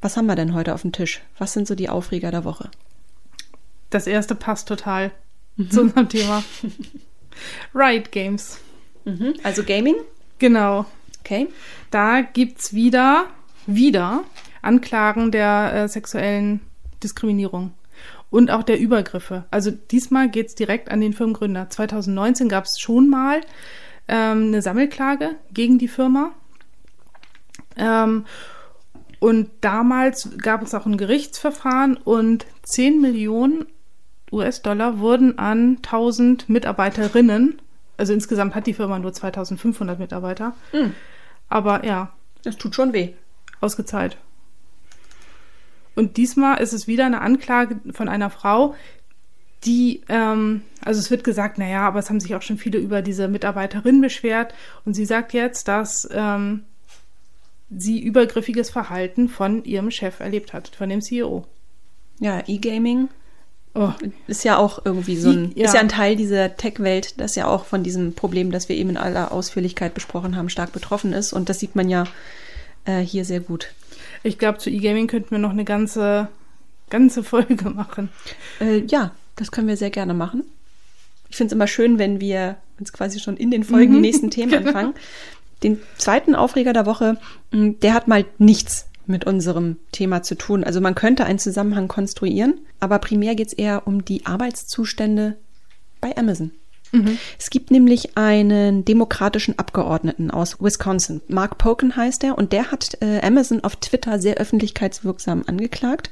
Was haben wir denn heute auf dem Tisch? Was sind so die Aufreger der Woche?
Das erste passt total mhm. zu unserem Thema. Riot Games.
Mhm. Also Gaming?
Genau.
Okay.
Da gibt es wieder, wieder Anklagen der äh, sexuellen Diskriminierung und auch der Übergriffe. Also diesmal geht es direkt an den Firmengründer. 2019 gab es schon mal ähm, eine Sammelklage gegen die Firma. Ähm, und damals gab es auch ein Gerichtsverfahren und 10 Millionen US-Dollar wurden an 1000 Mitarbeiterinnen, also insgesamt hat die Firma nur 2500 Mitarbeiter, mhm. aber ja.
Das tut schon weh.
Ausgezahlt. Und diesmal ist es wieder eine Anklage von einer Frau, die, ähm, also es wird gesagt, naja, aber es haben sich auch schon viele über diese Mitarbeiterin beschwert. Und sie sagt jetzt, dass ähm, sie übergriffiges Verhalten von ihrem Chef erlebt hat, von dem CEO.
Ja, E-Gaming oh. ist ja auch irgendwie so ein, ja. ist ja ein Teil dieser Tech-Welt, das ja auch von diesem Problem, das wir eben in aller Ausführlichkeit besprochen haben, stark betroffen ist. Und das sieht man ja äh, hier sehr gut.
Ich glaube, zu E-Gaming könnten wir noch eine ganze, ganze Folge <laughs> machen.
Äh, ja, das können wir sehr gerne machen. Ich finde es immer schön, wenn wir uns quasi schon in den Folgen die mhm. nächsten Themen anfangen. Den zweiten Aufreger der Woche, hm, der hat mal nichts mit unserem Thema zu tun. Also man könnte einen Zusammenhang konstruieren, aber primär geht es eher um die Arbeitszustände bei Amazon. Mhm. Es gibt nämlich einen demokratischen Abgeordneten aus Wisconsin. Mark Poken heißt er und der hat äh, Amazon auf Twitter sehr öffentlichkeitswirksam angeklagt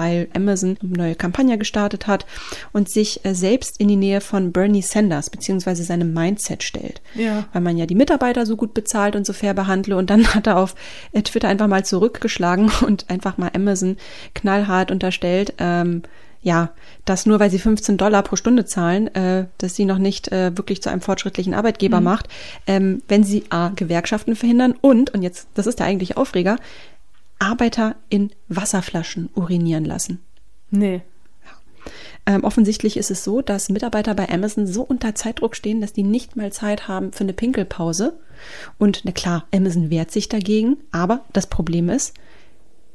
weil Amazon eine neue Kampagne gestartet hat und sich äh, selbst in die Nähe von Bernie Sanders beziehungsweise seinem Mindset stellt.
Ja.
Weil man ja die Mitarbeiter so gut bezahlt und so fair behandle. Und dann <laughs> hat er auf äh, Twitter einfach mal zurückgeschlagen <laughs> und einfach mal Amazon knallhart unterstellt, ähm, ja, dass nur weil sie 15 Dollar pro Stunde zahlen, äh, dass sie noch nicht äh, wirklich zu einem fortschrittlichen Arbeitgeber mhm. macht, ähm, wenn sie A, Gewerkschaften verhindern und, und jetzt, das ist der eigentliche Aufreger, Arbeiter in Wasserflaschen urinieren lassen.
Nee.
Ähm, offensichtlich ist es so, dass Mitarbeiter bei Amazon so unter Zeitdruck stehen, dass die nicht mal Zeit haben für eine Pinkelpause. Und na klar, Amazon wehrt sich dagegen, aber das Problem ist,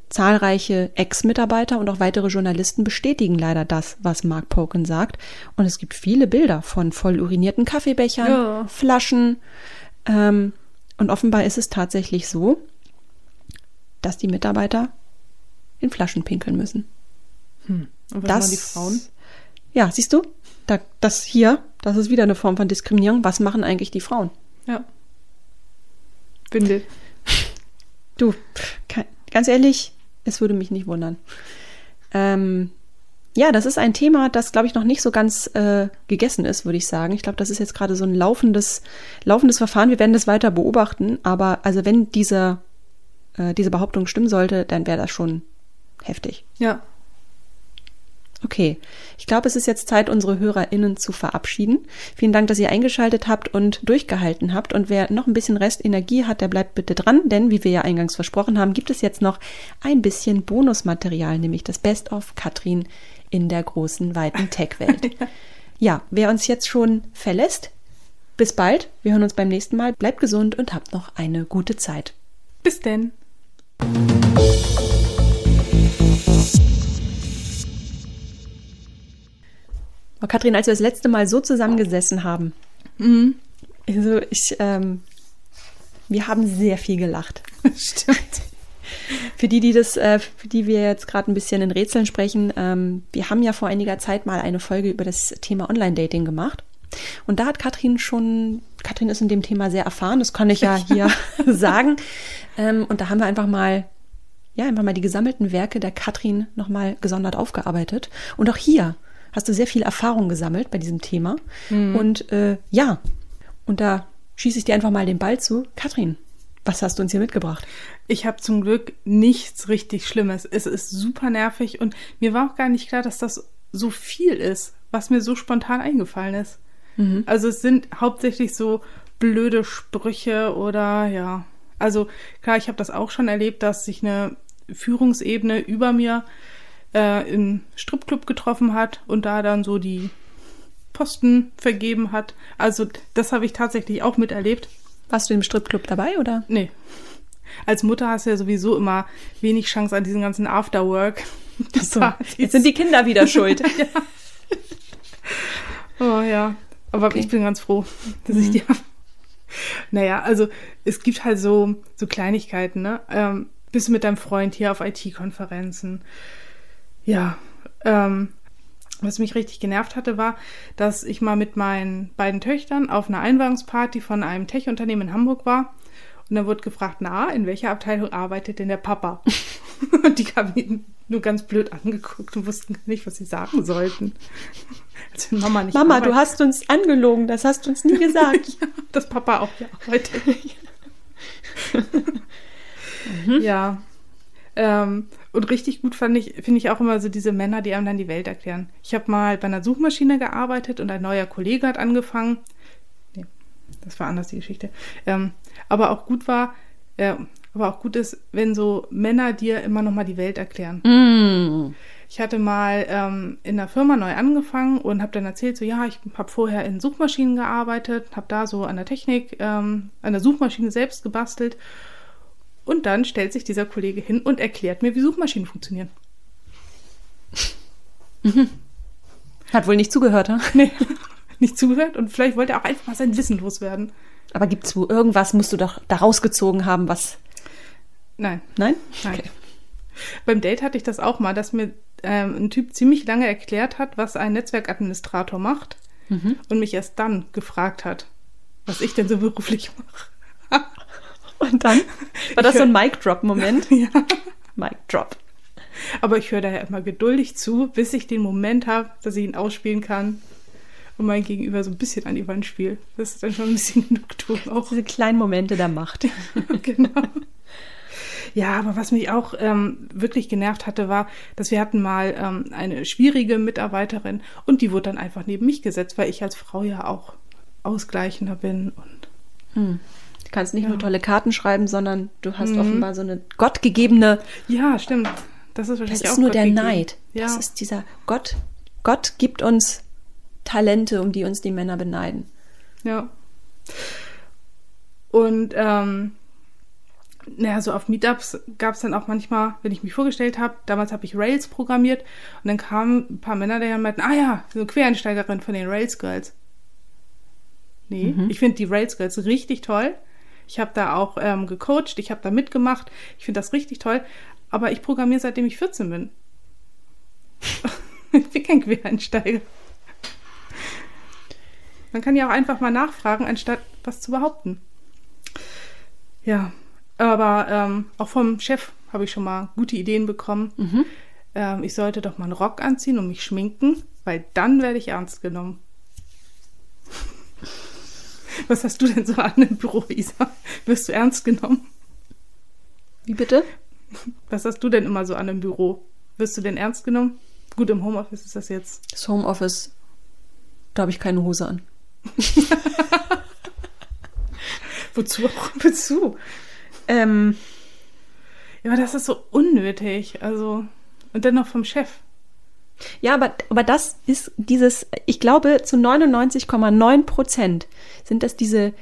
zahlreiche Ex-Mitarbeiter und auch weitere Journalisten bestätigen leider das, was Mark Poken sagt. Und es gibt viele Bilder von voll urinierten Kaffeebechern, ja. Flaschen. Ähm, und offenbar ist es tatsächlich so, dass die Mitarbeiter in Flaschen pinkeln müssen.
Hm. Und was das, die Frauen?
Ja, siehst du, da, das hier, das ist wieder eine Form von Diskriminierung. Was machen eigentlich die Frauen?
Ja. Windel. <laughs>
Du, ganz ehrlich, es würde mich nicht wundern. Ähm, ja, das ist ein Thema, das, glaube ich, noch nicht so ganz äh, gegessen ist, würde ich sagen. Ich glaube, das ist jetzt gerade so ein laufendes, laufendes Verfahren. Wir werden das weiter beobachten. Aber also wenn dieser äh, diese Behauptung stimmen sollte, dann wäre das schon heftig.
Ja.
Okay, ich glaube, es ist jetzt Zeit, unsere HörerInnen zu verabschieden. Vielen Dank, dass ihr eingeschaltet habt und durchgehalten habt. Und wer noch ein bisschen Restenergie hat, der bleibt bitte dran, denn wie wir ja eingangs versprochen haben, gibt es jetzt noch ein bisschen Bonusmaterial, nämlich das Best of Katrin in der großen, weiten Tech-Welt. <laughs> ja, wer uns jetzt schon verlässt, bis bald. Wir hören uns beim nächsten Mal. Bleibt gesund und habt noch eine gute Zeit.
Bis denn.
Oh, Kathrin, als wir das letzte Mal so zusammengesessen haben, mhm. also ich, ähm, wir haben sehr viel gelacht. <laughs>
Stimmt.
Für die, die das, äh, für die wir jetzt gerade ein bisschen in Rätseln sprechen, ähm, wir haben ja vor einiger Zeit mal eine Folge über das Thema Online-Dating gemacht. Und da hat Katrin schon, Katrin ist in dem Thema sehr erfahren, das kann ich ja <laughs> hier <laughs> sagen. Ähm, und da haben wir einfach mal, ja, einfach mal die gesammelten Werke der Katrin nochmal gesondert aufgearbeitet. Und auch hier hast du sehr viel Erfahrung gesammelt bei diesem Thema. Mhm. Und äh, ja, und da schieße ich dir einfach mal den Ball zu. Katrin, Was hast du uns hier mitgebracht?
Ich habe zum Glück nichts richtig Schlimmes. Es ist super nervig und mir war auch gar nicht klar, dass das so viel ist, was mir so spontan eingefallen ist. Mhm. Also es sind hauptsächlich so blöde Sprüche oder ja. Also klar, ich habe das auch schon erlebt, dass sich eine Führungsebene über mir äh, im Stripclub getroffen hat und da dann so die Posten vergeben hat. Also das habe ich tatsächlich auch miterlebt.
Warst du im Stripclub dabei oder?
Nee. Als Mutter hast du ja sowieso immer wenig Chance an diesen ganzen Afterwork.
So, <laughs> jetzt sind die Kinder wieder <laughs> schuld.
ja. <laughs> Oh ja. Aber okay. ich bin ganz froh, <laughs> dass mhm. ich die habe. Naja, also es gibt halt so, so Kleinigkeiten, ne? Ähm, bist du mit deinem Freund hier auf IT-Konferenzen? Ja. Ähm, was mich richtig genervt hatte, war, dass ich mal mit meinen beiden Töchtern auf einer Einweihungsparty von einem Tech-Unternehmen in Hamburg war. Und dann wurde gefragt, na, in welcher Abteilung arbeitet denn der Papa? <laughs> und die haben ihn nur ganz blöd angeguckt und wussten nicht, was sie sagen sollten.
Also Mama nicht Mama, arbeitet. du hast uns angelogen, das hast du uns nie gesagt. <laughs>
ja, dass Papa auch hier arbeitet. <laughs> mhm. Ja. Ähm, und richtig gut fand ich, finde ich auch immer so diese Männer, die einem dann die Welt erklären. Ich habe mal bei einer Suchmaschine gearbeitet und ein neuer Kollege hat angefangen. Nee, das war anders die Geschichte. Ähm, aber auch gut war, äh, aber auch gut ist, wenn so Männer dir immer noch mal die Welt erklären. Mm. Ich hatte mal ähm, in der Firma neu angefangen und habe dann erzählt, so ja, ich habe vorher in Suchmaschinen gearbeitet, habe da so an der Technik, ähm, an der Suchmaschine selbst gebastelt und dann stellt sich dieser Kollege hin und erklärt mir, wie Suchmaschinen funktionieren.
Mhm. Hat wohl nicht zugehört, ha?
Nee, <laughs> nicht zugehört und vielleicht wollte er auch einfach mal sein Wissen loswerden.
Aber gibt es wo irgendwas, musst du doch da rausgezogen haben, was.
Nein.
Nein?
Nein. Okay. Beim Date hatte ich das auch mal, dass mir ähm, ein Typ ziemlich lange erklärt hat, was ein Netzwerkadministrator macht mhm. und mich erst dann gefragt hat, was ich denn so beruflich mache. <laughs>
Und dann war das so ein Mic-Drop-Moment? <laughs>
ja.
Mic-Drop.
Aber ich höre da ja immer geduldig zu, bis ich den Moment habe, dass ich ihn ausspielen kann und mein Gegenüber so ein bisschen an die Wand spielt. Das ist dann schon ein bisschen <laughs> Genugtuung
auch. Diese kleinen Momente der Macht. <laughs>
genau. Ja, aber was mich auch ähm, wirklich genervt hatte, war, dass wir hatten mal ähm, eine schwierige Mitarbeiterin und die wurde dann einfach neben mich gesetzt, weil ich als Frau ja auch ausgleichender bin und
hm. Du kannst nicht ja. nur tolle Karten schreiben, sondern du hast mhm. offenbar so eine gottgegebene.
Ja, stimmt. Das ist wahrscheinlich
Das
ist
nur der Neid. Ja. Das ist dieser Gott. Gott gibt uns Talente, um die uns die Männer beneiden.
Ja. Und ähm, naja, so auf Meetups gab es dann auch manchmal, wenn ich mich vorgestellt habe, damals habe ich Rails programmiert und dann kamen ein paar Männer, die dann meinten, ah ja, so eine Quereinsteigerin von den Rails Girls. Nee, mhm. ich finde die Rails Girls richtig toll. Ich habe da auch ähm, gecoacht, ich habe da mitgemacht. Ich finde das richtig toll. Aber ich programmiere seitdem ich 14 bin. <laughs> ich bin kein Quereinsteiger. Man kann ja auch einfach mal nachfragen, anstatt was zu behaupten. Ja, aber ähm, auch vom Chef habe ich schon mal gute Ideen bekommen. Mhm. Ähm, ich sollte doch mal einen Rock anziehen und mich schminken, weil dann werde ich ernst genommen. <laughs> Was hast du denn so an im Büro, Isa? Wirst du ernst genommen?
Wie bitte?
Was hast du denn immer so an im Büro? Wirst du denn ernst genommen? Gut, im Homeoffice ist das jetzt.
Das Homeoffice, da habe ich keine Hose an. <laughs>
Wozu auch? Wozu? Ähm, ja, aber das ist so unnötig. Also, und dann noch vom Chef.
Ja, aber, aber das ist dieses, ich glaube, zu 99,9 Prozent sind das diese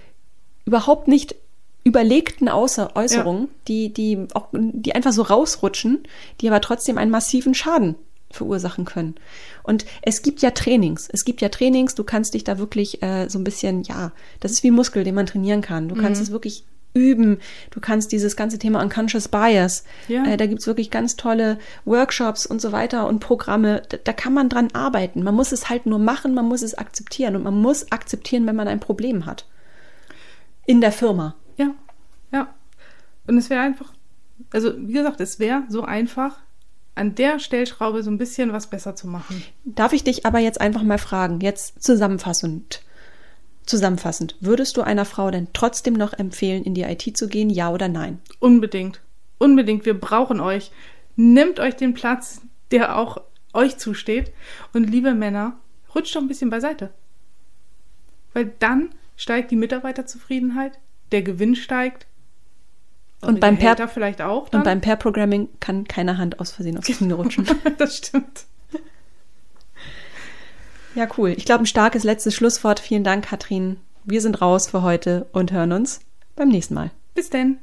überhaupt nicht überlegten Äußer Äußerungen, ja. die, die, auch, die einfach so rausrutschen, die aber trotzdem einen massiven Schaden verursachen können. Und es gibt ja Trainings. Es gibt ja Trainings, du kannst dich da wirklich äh, so ein bisschen, ja, das ist wie Muskel, den man trainieren kann. Du kannst mhm. es wirklich üben. Du kannst dieses ganze Thema Unconscious Bias, ja. äh, da gibt's wirklich ganz tolle Workshops und so weiter und Programme. Da, da, kann man dran arbeiten. Man muss es halt nur machen, man muss es akzeptieren und man muss akzeptieren, wenn man ein Problem hat. In der Firma.
Ja, ja. Und es wäre einfach, also wie gesagt, es wäre so einfach, an der Stellschraube so ein bisschen was besser zu machen.
Darf ich dich aber jetzt einfach mal fragen, jetzt zusammenfassend. Zusammenfassend, würdest du einer Frau denn trotzdem noch empfehlen, in die IT zu gehen, ja oder nein?
Unbedingt. Unbedingt. Wir brauchen euch. Nimmt euch den Platz, der auch euch zusteht. Und liebe Männer, rutscht doch ein bisschen beiseite. Weil dann steigt die Mitarbeiterzufriedenheit, der Gewinn steigt.
Und beim, Pair, und beim Pair Programming kann keine Hand aus Versehen aufs Knie rutschen. <laughs>
das stimmt.
Ja, cool. Ich glaube, ein starkes letztes Schlusswort. Vielen Dank, Katrin. Wir sind raus für heute und hören uns beim nächsten Mal.
Bis denn.